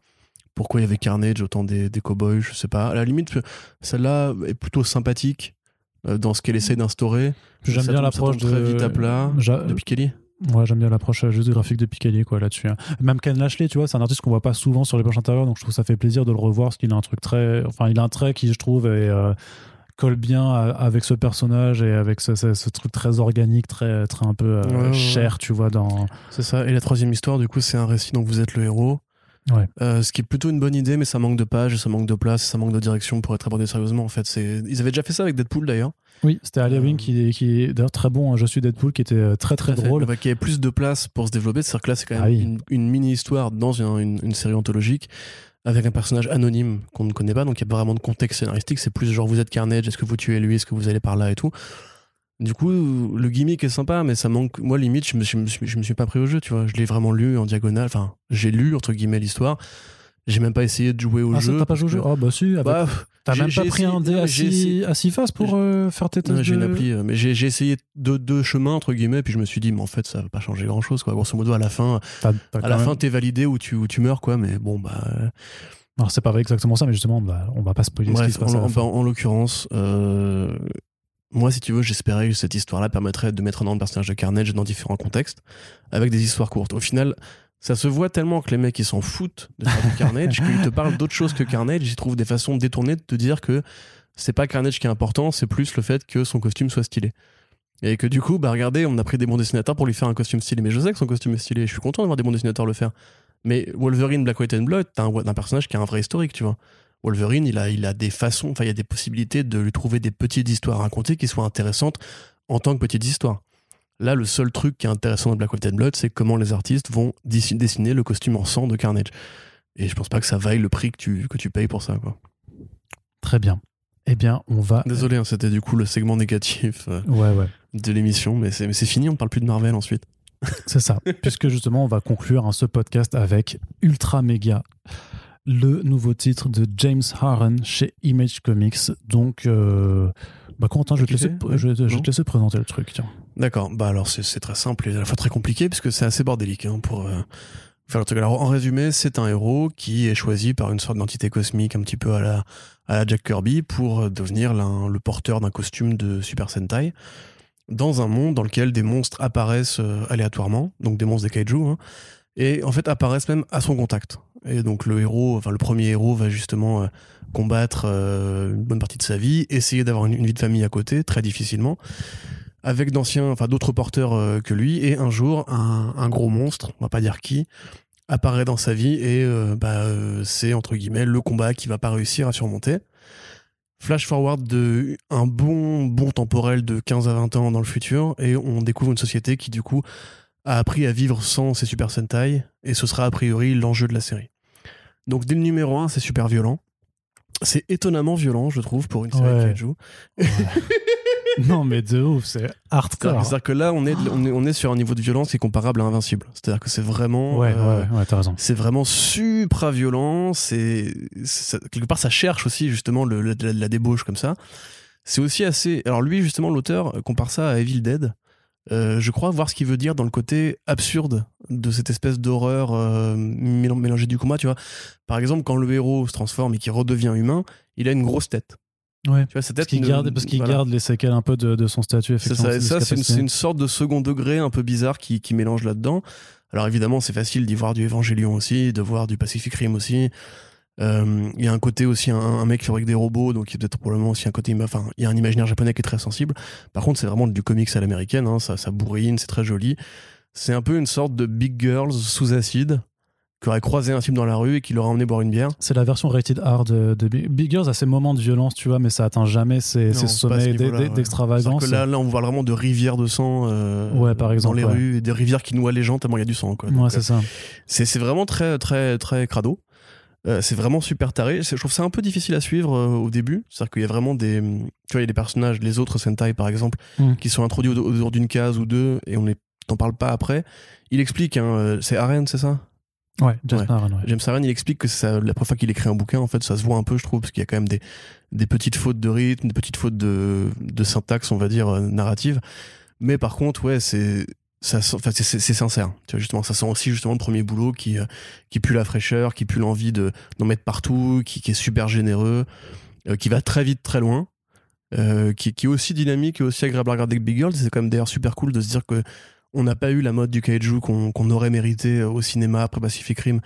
Pourquoi il y avait Carnage, autant des, des cowboys, je sais pas. À la limite, celle-là est plutôt sympathique euh, dans ce qu'elle essaie d'instaurer. J'aime bien l'approche de très vite à plat de Pikeli. Ouais, j'aime bien l'approche euh, juste graphique de Picalier quoi là-dessus. hein. Même Ken Lashley, tu vois, c'est un artiste qu'on voit pas souvent sur les planches intérieures, donc je trouve que ça fait plaisir de le revoir parce qu'il a un truc très, enfin, il a un trait qui je trouve est, euh, colle bien avec ce personnage et avec ce, ce- ce truc très organique, très, très un peu euh, Ouais, ouais, cher, tu vois, dans. C'est ça. Et la troisième histoire, du coup, c'est un récit dont vous êtes le héros. Ouais. Euh, ce qui est plutôt une bonne idée, mais ça manque de pages, ça manque de place, ça manque de direction pour être abordé sérieusement. En fait, c'est ils avaient déjà fait ça avec Deadpool d'ailleurs. Oui, c'était Ali Euh, Wing qui, qui est d'ailleurs très bon. hein, Je suis Deadpool, qui était euh, très très Tout drôle. Enfin, qui avait plus de place pour se développer. C'est-à-dire que là, c'est quand même Ah oui. une, une mini-histoire dans une, une- une série anthologique avec un personnage anonyme qu'on ne connaît pas, donc il n'y a pas vraiment de contexte scénaristique. C'est plus genre vous êtes Carnage, est-ce que vous tuez lui, est-ce que vous allez par là et tout. Du coup, le gimmick est sympa, mais ça manque. Moi, limite, je me, suis- me suis pas pris au jeu, tu vois. Je l'ai vraiment lu en diagonale. Enfin, j'ai lu, entre guillemets, l'histoire. J'ai même pas essayé de jouer au Ah, jeu. t'as pas joué au jeu Ah, bah si, avec- Bah, t'as même pas pris essayé- un dé non, à j'ai six, essayé- à six faces pour euh, faire tes tests J'ai une de- appli, euh, mais j'ai essayé deux, deux chemins entre guillemets, puis je me suis dit, mais en fait, ça va pas changer grand chose, quoi. Grosso modo, à la fin, T'as- t'as à la même- fin, t'es validé ou tu, ou tu meurs, quoi. Mais bon, bah, euh, Alors, c'est pas exactement ça, mais justement, on va, on va pas spoiler ce qui se passe en, en- en l'occurrence, euh, moi, si tu veux, j'espérais que cette histoire-là permettrait de mettre en avant le personnage de Carnage dans différents contextes, avec des histoires courtes. Au final, ça se voit tellement que les mecs ils s'en foutent de faire du Carnage qu'ils te parlent d'autre chose que Carnage. Ils trouvent des façons détournées de te dire que c'est pas Carnage qui est important, c'est plus le fait que son costume soit stylé. Et que du coup, bah regardez, on a pris des bons dessinateurs pour lui faire un costume stylé. Mais je sais que son costume est stylé, je suis content d'avoir des bons dessinateurs le faire. Mais Wolverine, Black, White and Blood, t'as un, personnage qui a un vrai historique, tu vois. Wolverine, il a, il a des façons, enfin, il y a des possibilités de lui trouver des petites histoires à raconter qui soient intéressantes en tant que petites histoires. Là, le seul truc qui est intéressant dans Black, White and Blood, c'est comment les artistes vont dessiner le costume en sang de Carnage. Et je pense pas que ça vaille le prix que tu, que tu payes pour ça, quoi. Très bien. Eh bien, on va. Désolé, hein, c'était du coup le segment négatif euh, Ouais, ouais. de l'émission, mais c'est mais c'est fini, on ne parle plus de Marvel ensuite. C'est ça. Puisque justement, on va conclure hein, ce podcast avec Ultra Mega, le nouveau titre de James Harren chez Image Comics. Donc, euh, bah, Quentin, je te je, je Non te présenter le truc. Tiens. D'accord, bah alors c'est très simple et à la fois très compliqué parce que c'est assez bordélique hein, pour euh, faire le truc. Alors en résumé, c'est un héros qui est choisi par une sorte d'entité cosmique un petit peu à la, à la Jack Kirby pour euh, devenir le porteur d'un costume de Super Sentai dans un monde dans lequel des monstres apparaissent euh, aléatoirement, donc des monstres des kaiju, hein, et en fait apparaissent même à son contact. Et donc le héros, enfin le premier héros va justement euh, combattre euh, une bonne partie de sa vie, essayer d'avoir une, vie de famille à côté, très difficilement avec d'anciens, enfin d'autres porteurs euh, que lui, et un jour, un, gros monstre, on va pas dire qui, apparaît dans sa vie et euh, bah, c'est entre guillemets le combat qui va pas réussir à surmonter. Flash forward de un bon bon temporel de 15 à 20 ans dans le futur et on découvre une société qui du coup a appris à vivre sans ses Super Sentai et ce sera a priori l'enjeu de la série. Donc dès le numéro 1, c'est super violent. C'est étonnamment violent, je trouve, pour une série Ouais. kaiju. non, mais de ouf, c'est hardcore. C'est-à-dire que là, on est, on, est, on est sur un niveau de violence qui est comparable à Invincible. C'est-à-dire que c'est vraiment. Ouais, euh, ouais, ouais, t'as raison. C'est vraiment supra violent. C'est quelque part, ça cherche aussi justement le, la, la débauche comme ça. C'est aussi assez. Alors lui, justement, l'auteur compare ça à Evil Dead. Euh, je crois voir ce qu'il veut dire dans le côté absurde de cette espèce d'horreur euh, mélan- mélangée du combat. Tu vois, par exemple, quand le héros se transforme et qu'il redevient humain, il a une grosse tête. Ouais. Tu vois, sa Parce tête. qu'il ne- garde, parce qu'il voilà. garde les séquelles un peu de, de son statut. C'est ça, et c'est une, capacités. c'est une sorte de second degré un peu bizarre qui, qui mélange là-dedans. Alors évidemment, c'est facile d'y voir du Evangelion aussi, de voir du Pacific Rim aussi. Euh, Il y a un côté aussi, un, un mec qui fabrique des robots, donc il y a peut-être probablement aussi un côté, enfin, il y a un imaginaire japonais qui est très sensible. Par contre, c'est vraiment du comics à l'américaine, hein, ça, ça bourrine, c'est très joli. C'est un peu une sorte de Big Girls sous acide, qui aurait croisé un type dans la rue et qui l'aurait emmené boire une bière. C'est la version rated R de, de Big Girls a ses moments de violence, tu vois, mais ça atteint jamais ses, Non, ses pas à ce sommets ouais. d'extravagance. Que là, là, on voit vraiment de rivières de sang euh, Ouais, par exemple, dans les ouais. rues, et des rivières qui noient les gens tellement il y a du sang. Quoi. Ouais, Donc, euh, c'est ça. C'est c'est vraiment très, très, très crado. Euh, c'est vraiment super taré. Je trouve ça un peu difficile à suivre euh, au début. C'est-à-dire qu'il y a vraiment des. Tu vois, il y a des personnages, les autres Sentai par exemple, Mm. qui sont introduits au- autour d'une case ou deux et on les- t'en parle pas après. Il explique, hein, euh, c'est Aren, c'est ça? Ouais, James Ouais. Aaron, ouais. James Aren, il explique que c'est la première fois qu'il écrit un bouquin, en fait, ça se voit un peu, je trouve, parce qu'il y a quand même des, des petites fautes de rythme, des petites fautes de, de syntaxe, on va dire, narrative. Mais par contre, ouais, c'est ça c'est- sincère. Tu vois, justement, ça sent aussi justement le premier boulot qui, euh, qui pue la fraîcheur, qui pue l'envie de- d'en mettre partout, qui, qui est super généreux, euh, qui va très vite, très loin. euh, qui, qui est aussi dynamique et aussi agréable à regarder que Big Girl. C'est quand même d'ailleurs super cool de se dire que on n'a pas eu la mode du kaiju qu'on qu'on aurait mérité au cinéma après Pacific Rim,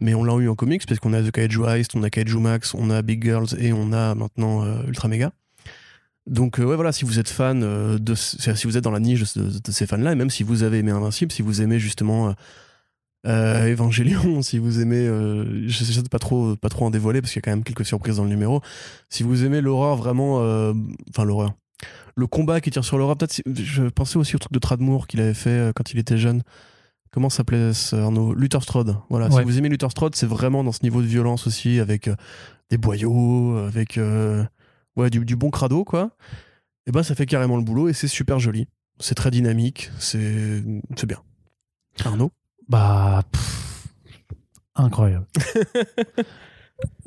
mais on l'a eu en comics parce qu'on a The Kaiju Heist, on a Kaiju Max, on a Big Girls et on a maintenant euh, Ultra Mega. Donc euh, ouais voilà, si vous êtes fan euh, de, si vous êtes dans la niche de, de ces fans-là, et même si vous avez aimé Invincible, si vous aimez justement euh, euh, Evangelion, si vous aimez, euh, je sais pas trop, pas trop en dévoiler parce qu'il y a quand même quelques surprises dans le numéro. Si vous aimez l'horreur vraiment, euh, enfin l'horreur, le combat qui tire sur l'horreur, peut-être. si- Je pensais aussi au truc de Tradmoor qu'il avait fait quand il était jeune. Comment s'appelait ce Arnaud? Luther Strode. Voilà. Ouais. Si vous aimez Luther Strode, c'est vraiment dans ce niveau de violence aussi, avec des boyaux, avec ouais du, du bon crado quoi. Et ben ça fait carrément le boulot et c'est super joli. C'est très dynamique, c'est bien. Arnaud? Bah, pff, incroyable.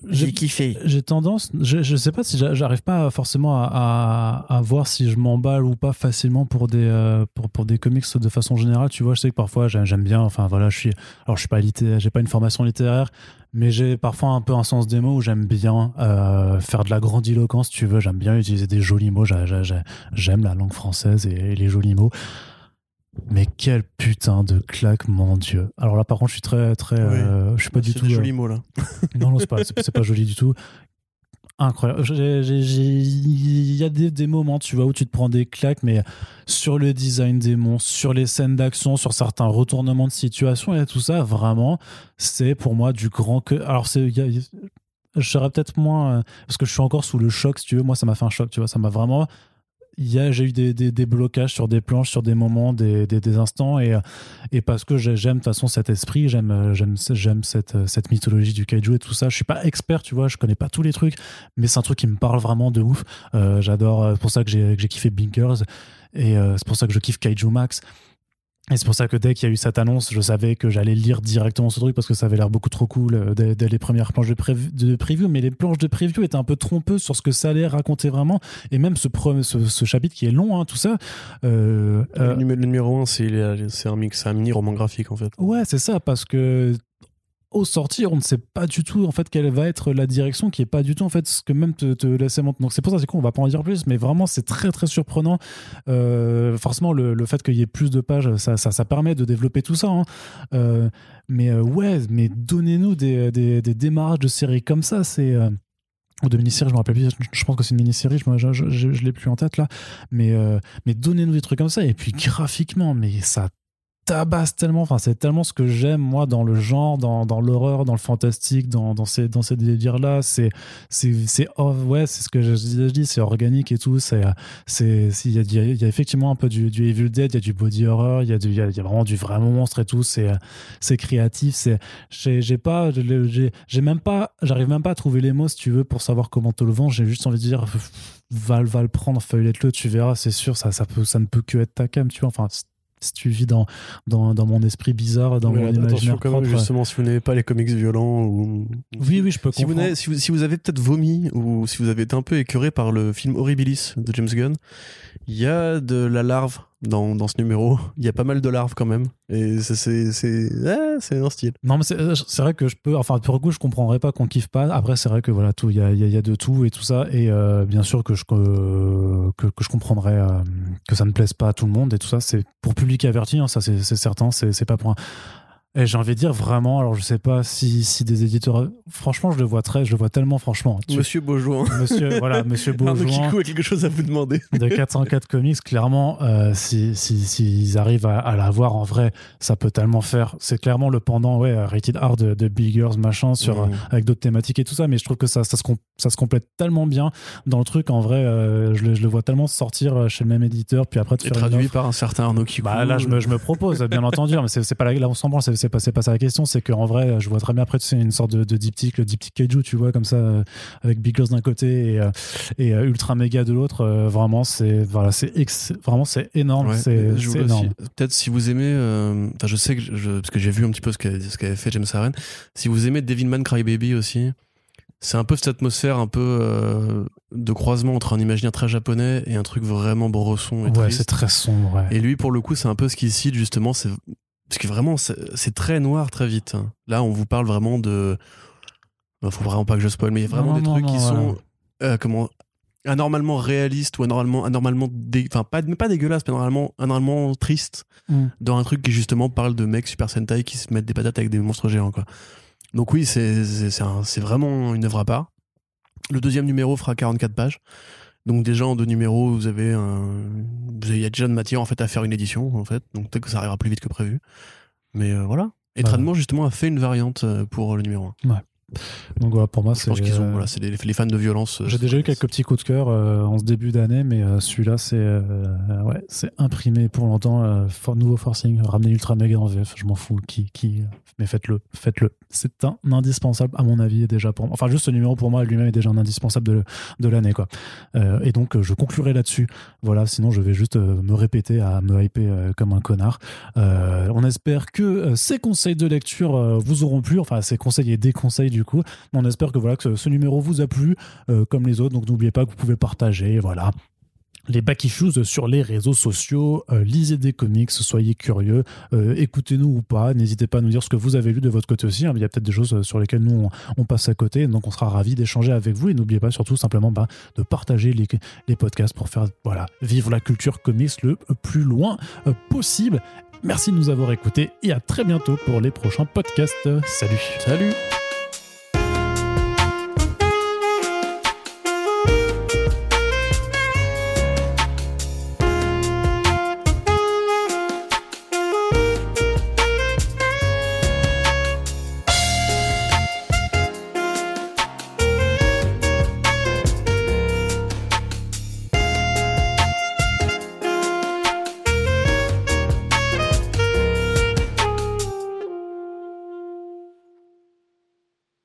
J'ai- kiffé. J'ai tendance, je, je sais pas si j'a- j'arrive pas forcément à, à, à voir si je m'emballe ou pas facilement pour des euh, pour, pour des comics de façon générale. Tu vois, je sais que parfois j'aime bien. Enfin voilà, je suis alors je suis pas littéraire, j'ai pas une formation littéraire, mais j'ai parfois un peu un sens des mots où j'aime bien euh, faire de la grandiloquence. Tu veux, j'aime bien utiliser des jolis mots. J'a- j'a- j'a- J'aime la langue française et, et les jolis mots. Mais quel putain de claque, mon dieu. Alors là, par contre, je suis très, très, euh, je suis pas du C'est tout. des euh, jolis mots là. non, non, c'est pas, c'est, c'est pas joli du tout. Incroyable. Il y a des, des moments, tu vois, où tu te prends des claques, mais sur le design des monstres, sur les scènes d'action, sur certains retournements de situation et tout ça, vraiment, c'est pour moi du grand que. Alors, c'est. serais peut-être moins. euh, Parce que je suis encore sous le choc, si tu veux. Moi, ça m'a fait un choc, tu vois. Ça m'a vraiment. J'ai eu des, des, des blocages sur des planches, sur des moments, des, des, instants, et, et parce que j'ai- j'aime de toute façon cet esprit, j'aime j'aime cette cette mythologie du kaiju et tout ça. Je suis pas expert, tu vois, je connais pas tous les trucs, mais c'est un truc qui me parle vraiment de ouf. Euh, J'adore, euh, c'est pour ça que j'ai kiffé Big Girls et euh, c'est pour ça que je kiffe Kaiju Max. Et c'est pour ça que dès qu'il y a eu cette annonce, je savais que j'allais lire directement ce truc parce que ça avait l'air beaucoup trop cool euh, dès, dès les premières planches de, prév- de preview. Mais les planches de preview étaient un peu trompeuses sur ce que ça allait raconter vraiment. Et même ce, ce, ce chapitre qui est long, hein, tout ça. euh, le, euh, le numéro 1, c'est c'est un mix, c'est un mini roman graphique en fait. Ouais, c'est ça, parce que au sortir, on ne sait pas du tout en fait quelle va être la direction, qui est pas du tout en fait ce que même te, te laissait. Donc c'est pour ça c'est con, on va pas en dire plus, mais vraiment c'est très très surprenant. Euh, forcément, le, fait qu'il y ait plus de pages, ça, ça, permet de développer tout ça. hein. Euh, mais euh, ouais, mais donnez-nous des, des, des démarrages de séries comme ça, c'est ou de mini-série, je me rappelle plus, je- pense que c'est une mini-série, je, je, je, je- l'ai plus en tête là, mais, mais donnez-nous des trucs comme ça, et puis graphiquement, mais ça tabasse tellement. Enfin, c'est tellement ce que j'aime, moi, dans le genre, dans, dans l'horreur, dans le fantastique, dans, dans ces, dans ces délires-là. C'est, c'est, c'est, ouais, c'est ce que je, je c'est organique et tout. C'est, c'est, il y a, il y a effectivement un peu du, du Evil Dead, il y a du body horror, il y a y y a vraiment du vrai monstre et tout. C'est, c'est créatif. C'est, j'ai, j'ai pas, j'ai, j'ai même pas, j'arrive même pas à trouver les mots, si tu veux, pour savoir comment te le vendre. J'ai juste envie de dire, va, va le prendre, feuillette-le, tu verras, c'est sûr, ça, ça, peut, ça ne peut que être ta cam, tu vois. Enfin, si tu vis dans, dans, dans mon esprit bizarre, dans Mais mon attention imaginaire quand même, propre. justement, si vous n'avez pas les comics violents ou. Oui, oui, je peux Si vous, comprendre. n'avez- si, vous, si vous avez peut-être vomi ou si vous avez été un peu écœuré par le film Horribilis de James Gunn, il y a de la larve dans, dans ce numéro. Il y a pas mal de larves quand même. Et c'est- ah, un style. Non, mais c'est euh, c'est vrai que je peux. Enfin, pour le coup, je comprendrais pas qu'on kiffe pas. Après, c'est vrai que voilà, il y a, y a- y a de tout et tout ça. Et euh, bien sûr que je que, que, je comprendrais euh, que ça ne plaise pas à tout le monde et tout ça. C'est pour public averti, hein, ça c'est certain. C'est pas pour un. Et j'ai envie de dire vraiment. Alors, je sais pas si, si des éditeurs. Franchement, je le vois très. Je le vois tellement. Franchement, Tu- Monsieur Beaujoin. Monsieur, voilà, Monsieur Arnaud Beaujoin. Kikou a quelque chose à vous demander. de 404 comics, clairement, euh, si, si, s'ils arrivent à, à l'avoir en vrai, ça peut tellement faire. C'est clairement le pendant, ouais, euh, Rated R de, de Biggers, machin, sur, euh, avec d'autres thématiques et tout ça, mais je trouve que ça, ça, se, ça se complète tellement bien dans le truc. En vrai, euh, je, le, je le vois tellement sortir chez le même éditeur, puis après de Et faire une traduit par un certain Arnaud Kikou. Bah là, je me, je me propose, bien entendu, mais c'est c'est pas la, là, on s'en branle, c'est pas, pas ça la question, c'est qu'en vrai, je vois très bien après, tu sais, une sorte de, de diptyque, le diptyque Kaiju, tu vois, comme ça, euh, avec Big Girls d'un côté et, euh, et euh, Ultra Mega de l'autre, vraiment, c'est, voilà, c'est ex- vraiment, c'est énorme, Ouais, c'est énorme. Peut-être si vous aimez, enfin je sais que je, parce que j'ai vu un petit peu ce qu'avait ce qu'avait fait James Harren. Si vous aimez Devilman Crybaby aussi, c'est un peu cette atmosphère un peu euh, de croisement entre un imaginaire très japonais et un truc vraiment brosson et Ouais, c'est très sombre, ouais. Et lui, pour le coup, c'est un peu ce qu'il cite justement. C'est parce que vraiment, c'est très noir très vite. hein. Là, on vous parle vraiment de. Il faut vraiment pas que je spoil, mais il y a vraiment Non, des non, trucs non, qui voilà. sont euh, comment anormalement réalistes ou anormalement anormalement dé- enfin pas pas dégueulasses, mais anormalement anormalement tristes Mm. dans un truc qui justement parle de mecs Super Sentai qui se mettent des patates avec des monstres géants quoi. Donc oui, c'est c'est c'est un- c'est vraiment une œuvre à part. Le deuxième numéro fera 44 pages. Donc déjà en deux numéros, vous avez un vous avez- il y a déjà de matière en fait à faire une édition en fait. Donc peut-être que ça arrivera plus vite que prévu. Mais euh, voilà. Et. Tradement justement a fait une variante euh, pour le numéro 1. Donc voilà, pour moi, Je c'est. pense qu'ils ont euh, voilà, c'est les, les fans de violence. J'ai déjà eu quelques petits coups de cœur euh, en ce début d'année, mais euh, celui-là, c'est ouais, c'est imprimé pour longtemps. for- nouveau forcing, ramener Ultra Mega en VF, je m'en fous. Qui, qui, mais faites-le, faites-le. C'est un indispensable, à mon avis, déjà pour moi. Enfin, juste ce numéro pour moi lui-même est déjà un indispensable de, de l'année, quoi. Euh, et donc, euh, je conclurai là-dessus. Voilà, sinon, je vais juste euh, me répéter à me hyper comme un connard. On espère que ces conseils de lecture vous auront plu. Enfin, ces conseils et des conseils, du coup. On espère que voilà que ce, numéro vous a plu comme les autres. Donc n'oubliez pas que vous pouvez partager, voilà. Les back issues sur les réseaux sociaux, euh, lisez des comics, soyez curieux, euh, écoutez-nous ou pas, n'hésitez pas à nous dire ce que vous avez lu de votre côté aussi, hein. il y a peut-être des choses sur lesquelles nous on, passe à côté, donc on sera ravis d'échanger avec vous. Et n'oubliez pas surtout simplement bah, de partager les, les podcasts pour faire voilà, vivre la culture comics le plus loin euh, possible. Merci de nous avoir écoutés et à très bientôt pour les prochains podcasts. Salut. Salut